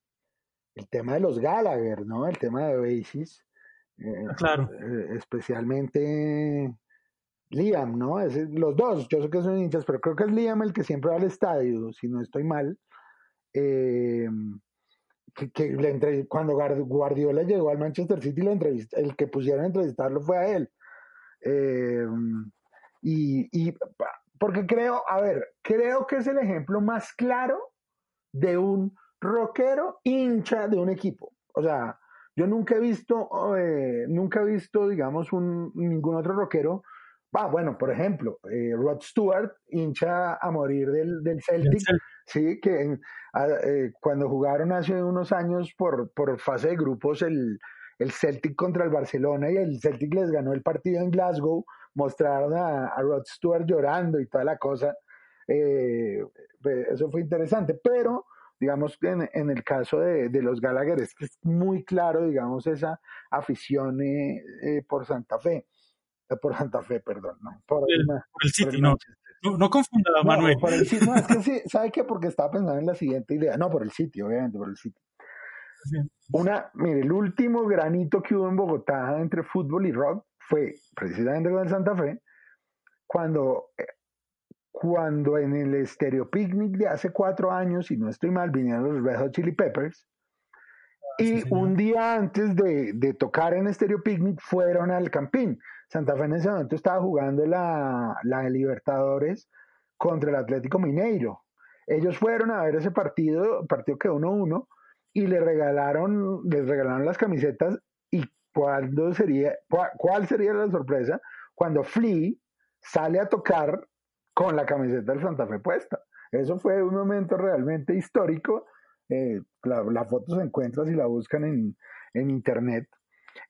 el tema de los Gallagher, ¿no? El tema de Oasis. eh, Claro. eh, especialmente Liam, ¿no? Ese- los dos, yo sé que son hinchas, pero creo que es Liam el que siempre va al estadio, si no estoy mal. Eh, que, que le cuando Guard- Guardiola llegó al Manchester City, lo el que pusieron a entrevistarlo fue a él. Eh, y, y porque creo, a ver, creo que es el ejemplo más claro de un rockero hincha de un equipo. O sea, yo nunca he visto, eh, nunca he visto, digamos, un, ningún otro rockero. Ah, bueno, por ejemplo, eh, Rod Stewart, hincha a morir del, del Celtic, sí, que en- a- eh, cuando jugaron hace unos años por, por fase de grupos el, el Celtic contra el Barcelona y el Celtic les ganó el partido en Glasgow, mostraron a, a Rod Stewart llorando y toda la cosa. Eh, pues, eso fue interesante, pero digamos que en, en el caso de, de los Gallagher es que es muy claro, digamos, esa afición eh, eh, por Santa Fe, Eh, por Santa Fe, perdón, no, por El- por City, no. No, no confunda, no, Manuel. por el City, no, es que sí, ¿sabe qué? Porque estaba pensando en la siguiente idea, no, por el sitio, obviamente, por el sitio. Una, mire, el último granito que hubo en Bogotá entre fútbol y rock fue precisamente con el Santa Fe, cuando, eh, cuando en el Stereo Picnic de hace cuatro años, si no estoy mal, vinieron los Red Hot Chili Peppers. Y un día antes de, de tocar en Stereo Picnic fueron al Campín. Santa Fe en ese momento estaba jugando la, la Libertadores contra el Atlético Mineiro. Ellos fueron a ver ese partido, partido que 1-1, y le regalaron, les regalaron las camisetas. ¿Y cuándo sería, cuál, sería la sorpresa? Cuando Flea sale a tocar con la camiseta del Santa Fe puesta. Eso fue un momento realmente histórico. Eh, la, la foto se encuentra si la buscan en, en internet.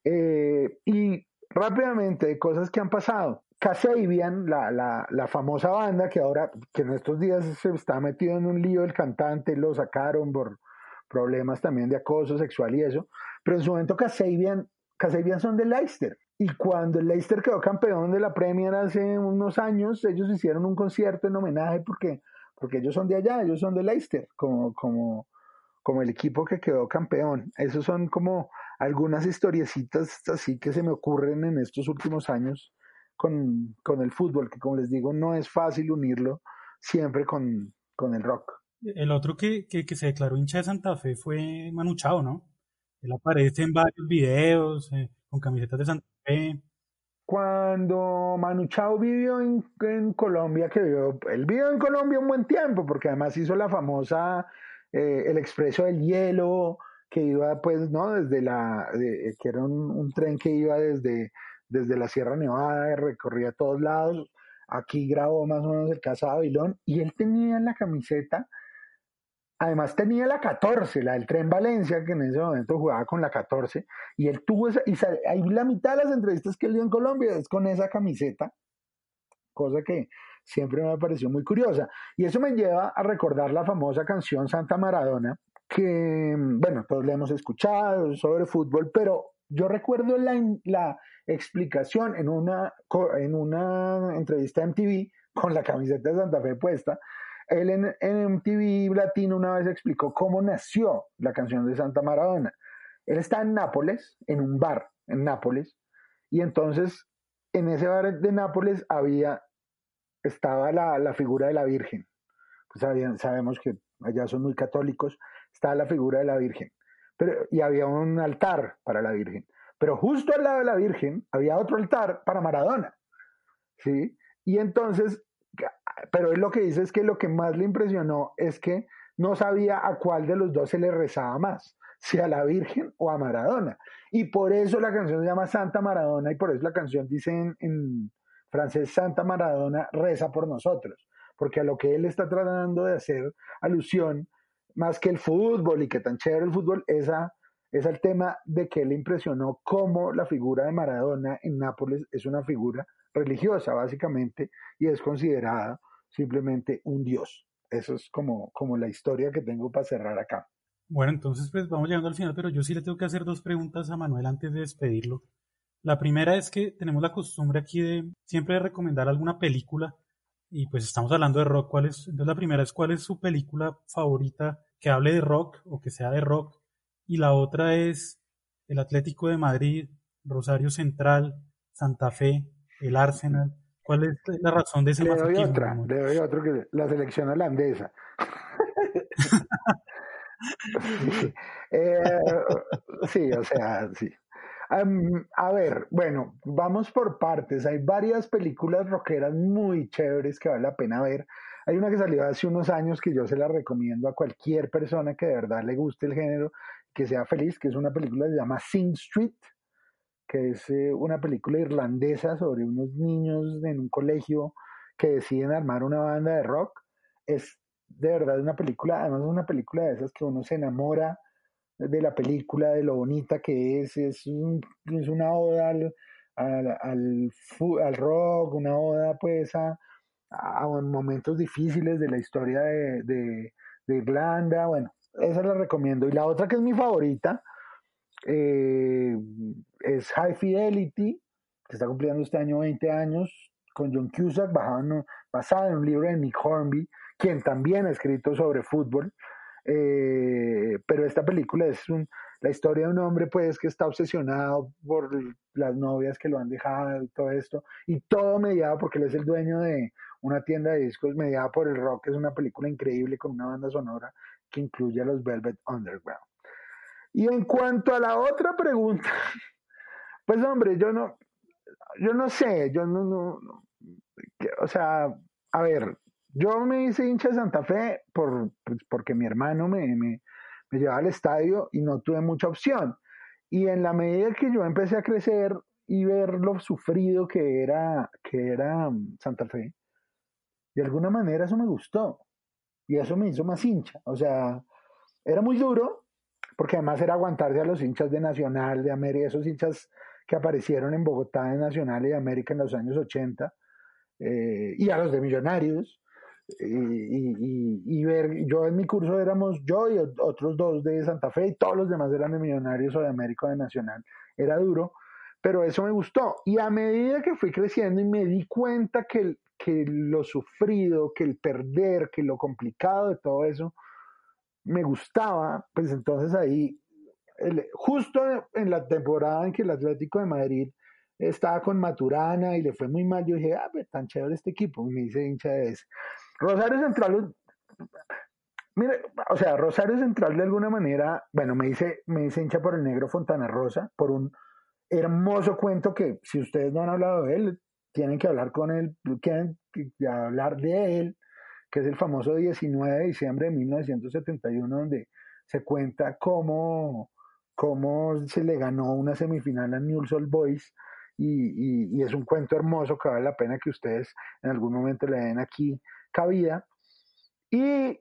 Eh, y rápidamente, cosas que han pasado. Kasabian, la, la, la famosa banda que ahora, que en estos días se está metido en un lío el cantante, lo sacaron por problemas también de acoso sexual y eso, pero en su momento Kasabian, Kasabian son de Leicester. Y cuando el Leicester quedó campeón de la Premier hace unos años, ellos hicieron un concierto en homenaje porque, porque ellos son de allá, ellos son de Leicester, como, como, como el equipo que quedó campeón. Esos son como algunas historiecitas así que se me ocurren en estos últimos años con, con el fútbol, que como les digo, no es fácil unirlo siempre con, con el rock. El otro que, que, que se declaró hincha de Santa Fe fue Manu Chao, ¿no? Él aparece en varios videos eh, con camisetas de Santa Fe. Cuando Manu Chao vivió en, en Colombia, que vivió, él vivió en Colombia un buen tiempo, porque además hizo la famosa, eh, el expreso del hielo, que iba pues, ¿no? Desde la, de- que era un, un tren que iba desde, desde la Sierra Nevada, recorría todos lados. Aquí grabó más o menos el caso de Babilón, y él tenía en la camiseta Además tenía la 14, la del Tren Valencia, que en ese momento jugaba con la 14, y él tuvo esa, y sal- ahí la mitad de las entrevistas que él dio en Colombia es con esa camiseta, cosa que siempre me pareció muy curiosa. Y eso me lleva a recordar la famosa canción Santa Maradona, que, bueno, todos la hemos escuchado sobre fútbol, pero yo recuerdo la, la explicación en una, en una entrevista en MTV con la camiseta de Santa Fe puesta. Él en, en MTV Latino una vez explicó cómo nació la canción de Santa Maradona. Él está en Nápoles, en un bar en Nápoles, y entonces en ese bar de Nápoles había, estaba la, la figura de la Virgen. Pues sabemos que allá son muy católicos, estaba la figura de la Virgen. Pero, y había un altar para la Virgen. Pero justo al lado de la Virgen había otro altar para Maradona. ¿sí? Y entonces, pero él lo que dice es que lo que más le impresionó es que no sabía a cuál de los dos se le rezaba más, si a la Virgen o a Maradona. Y por eso la canción se llama Santa Maradona y por eso la canción dice en, en francés Santa Maradona reza por nosotros, porque a lo que él está tratando de hacer alusión, más que el fútbol y que tan chévere el fútbol, es, a- es al tema de que le impresionó cómo la figura de Maradona en Nápoles es una figura religiosa, básicamente, y es considerada simplemente un dios. Eso es como, como la historia que tengo para cerrar acá. Bueno, entonces pues vamos llegando al final, pero yo sí le tengo que hacer dos preguntas a Manuel antes de despedirlo. La primera es que tenemos la costumbre aquí de siempre de recomendar alguna película y pues estamos hablando de rock. ¿Cuál es? Entonces la primera es cuál es su película favorita que hable de rock o que sea de rock y la otra es el Atlético de Madrid, Rosario Central, Santa Fe, el Arsenal. ¿Cuál es la razón de ese Le doy otra, Manuel? le doy otro que la selección holandesa. sí. Eh, sí, o sea, sí. A ver, bueno, vamos por partes. Hay varias películas rockeras muy chéveres que vale la pena ver. Hay una que salió hace unos años que yo se la recomiendo a cualquier persona que de verdad le guste el género, que sea feliz, que es una película que se llama Sing Street, que es eh, una película irlandesa sobre unos niños en un colegio que deciden armar una banda de rock. Es de verdad una película, además es una película de esas que uno se enamora de la película, de lo bonita que es, es, un- es una oda al, al, al rock, una oda pues a, a momentos difíciles de la historia de, de- Irlanda, bueno, esa la recomiendo. Y la otra que es mi favorita eh, es High Fidelity, que está cumpliendo este año 20 años, con John Cusack, basada en un libro de Nick Hornby, quien también ha escrito sobre fútbol. Eh, pero esta película es un- la historia de un hombre pues que está obsesionado por las novias que lo han dejado y todo esto, y todo mediado porque él es el dueño de una tienda de discos mediada por el rock, es una película increíble con una banda sonora que incluye a los Velvet Underground. Y en cuanto a la otra pregunta, pues hombre, yo no, yo no sé, yo no, no, no- o sea, a ver, yo me hice hincha de Santa Fe por, pues, porque mi hermano me, me, me llevaba al estadio y no tuve mucha opción. Y en la medida que yo empecé a crecer y ver lo sufrido que era, que era mm, Santa Fe, de alguna manera eso me gustó. Y eso me hizo más hincha. O sea, era muy duro, porque además era aguantarse a los hinchas de Nacional, de América, esos hinchas que aparecieron en Bogotá de Nacional y de América en los años 80, eh, y a los de Millonarios. Y, y- y- ver, yo en mi curso éramos yo y ot- otros dos de Santa Fe y todos los demás eran de Millonarios o de América o de Nacional. Era duro, pero eso me gustó. Y a medida que fui creciendo y me di cuenta que, que lo sufrido, que el perder, que lo complicado de todo eso, me gustaba, pues entonces ahí, justo en la temporada en que el Atlético de Madrid estaba con Maturana y le fue muy mal, yo dije, ah, pues tan chévere este equipo, me hice hincha de ese. Rosario Central, mire, o sea, Rosario Central de alguna manera, bueno, me hice, me hice hincha por el negro Fontana Rosa, por un hermoso cuento que si ustedes no han hablado de él, tienen que hablar con él, tienen que hablar de él, que es el famoso 19 de diciembre de 1971, donde se cuenta cómo, cómo se le ganó una semifinal a Newell's Old Boys y- y es un cuento hermoso que vale la pena que ustedes en algún momento le den aquí cabida. Y,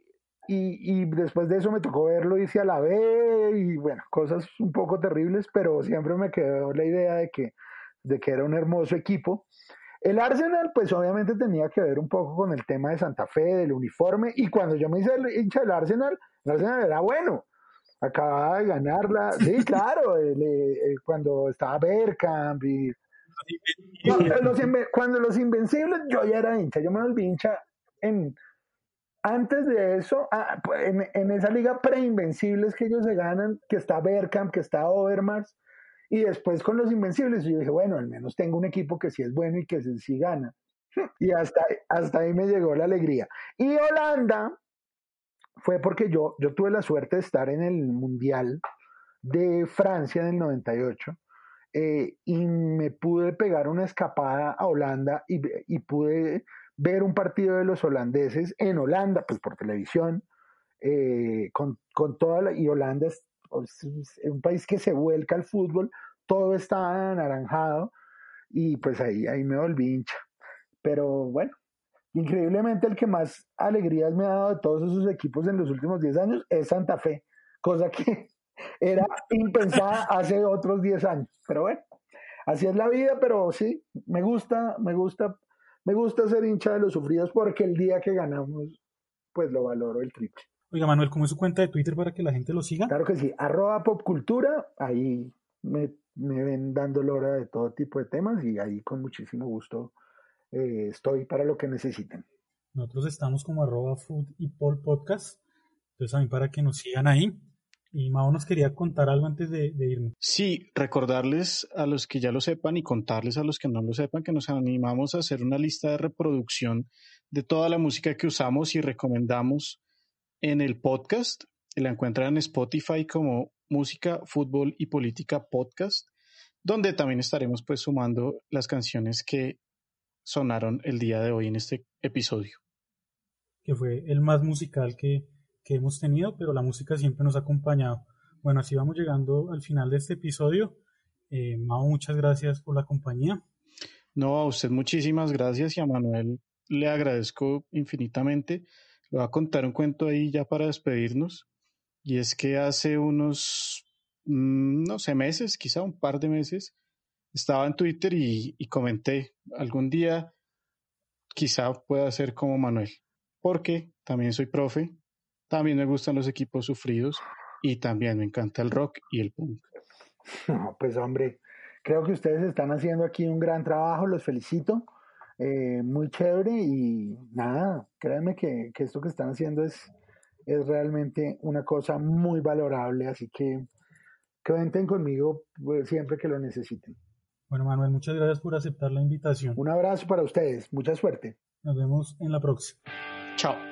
y, y después de eso me tocó verlo irse a la B y bueno, cosas un poco terribles, pero siempre me quedó la idea de que, de que era un hermoso equipo. El Arsenal, pues obviamente tenía que ver un poco con el tema de Santa Fe, del uniforme, y cuando yo me hice el hincha del Arsenal, el Arsenal era bueno, acababa de ganarla, sí, claro, el, eh, cuando estaba Bergkamp y... Los, cuando los Invencibles, yo ya era hincha, yo me volví hincha en... Antes de eso, ah, en, en esa liga pre-invencibles que ellos se ganan, que está Bergkamp, que está Overmars, y después con los Invencibles, yo dije, bueno, al menos tengo un equipo que sí es bueno y que sí, gana. Y hasta, hasta ahí me llegó la alegría. Y Holanda fue porque yo, yo tuve la suerte de estar en el Mundial de Francia en el 98 eh, y me pude pegar una escapada a Holanda y, y pude ver un partido de los holandeses en Holanda, pues por televisión, eh, con, con toda la, y Holanda es, es un país que se vuelca al fútbol, todo está anaranjado y pues ahí, ahí me volví hincha. Pero bueno, increíblemente el que más alegrías me ha dado de todos esos equipos en los últimos 10 años es Santa Fe, cosa que era impensada hace otros 10 años. Pero bueno, así es la vida, pero sí, me gusta, me gusta, me gusta ser hincha de los sufridos porque el día que ganamos, pues lo valoro el triple. Oiga, Manuel, ¿cómo es su cuenta de Twitter para que la gente lo siga? Claro que sí, arroba popcultura, ahí me, me ven dando lora de todo tipo de temas y ahí con muchísimo gusto eh, estoy para lo que necesiten. Nosotros estamos como arroba food y pol podcast. Entonces también para que nos sigan ahí. Y Mao nos quería contar algo antes de, de irnos. Sí, recordarles a los que ya lo sepan y contarles a los que no lo sepan que nos animamos a hacer una lista de reproducción de toda la música que usamos y recomendamos en el podcast. La encuentran en Spotify como Música, Fútbol y Política Podcast, donde también estaremos pues sumando las canciones que sonaron el día de hoy en este episodio. que fue el más musical que, que hemos tenido, pero la música siempre nos ha acompañado. Bueno, así vamos llegando al final de este episodio. Eh, Mao, muchas gracias por la compañía. No, a usted muchísimas gracias y a Manuel le agradezco infinitamente. Le voy a contar un cuento ahí ya para despedirnos. Y es que hace unos, mm, no sé, meses, quizá un par de meses, estaba en Twitter y, y comenté, algún día quizá pueda ser como Manuel, porque también soy profe, también me gustan los equipos sufridos y también me encanta el rock y el punk. No, pues hombre, creo que ustedes están haciendo aquí un gran trabajo, los felicito, eh, muy chévere y nada, créanme que, que esto que están haciendo es, es realmente una cosa muy valorable, así que cuenten conmigo pues, siempre que lo necesiten. Bueno, Manuel, muchas gracias por aceptar la invitación. Un abrazo para ustedes, mucha suerte. Nos vemos en la próxima. Chao.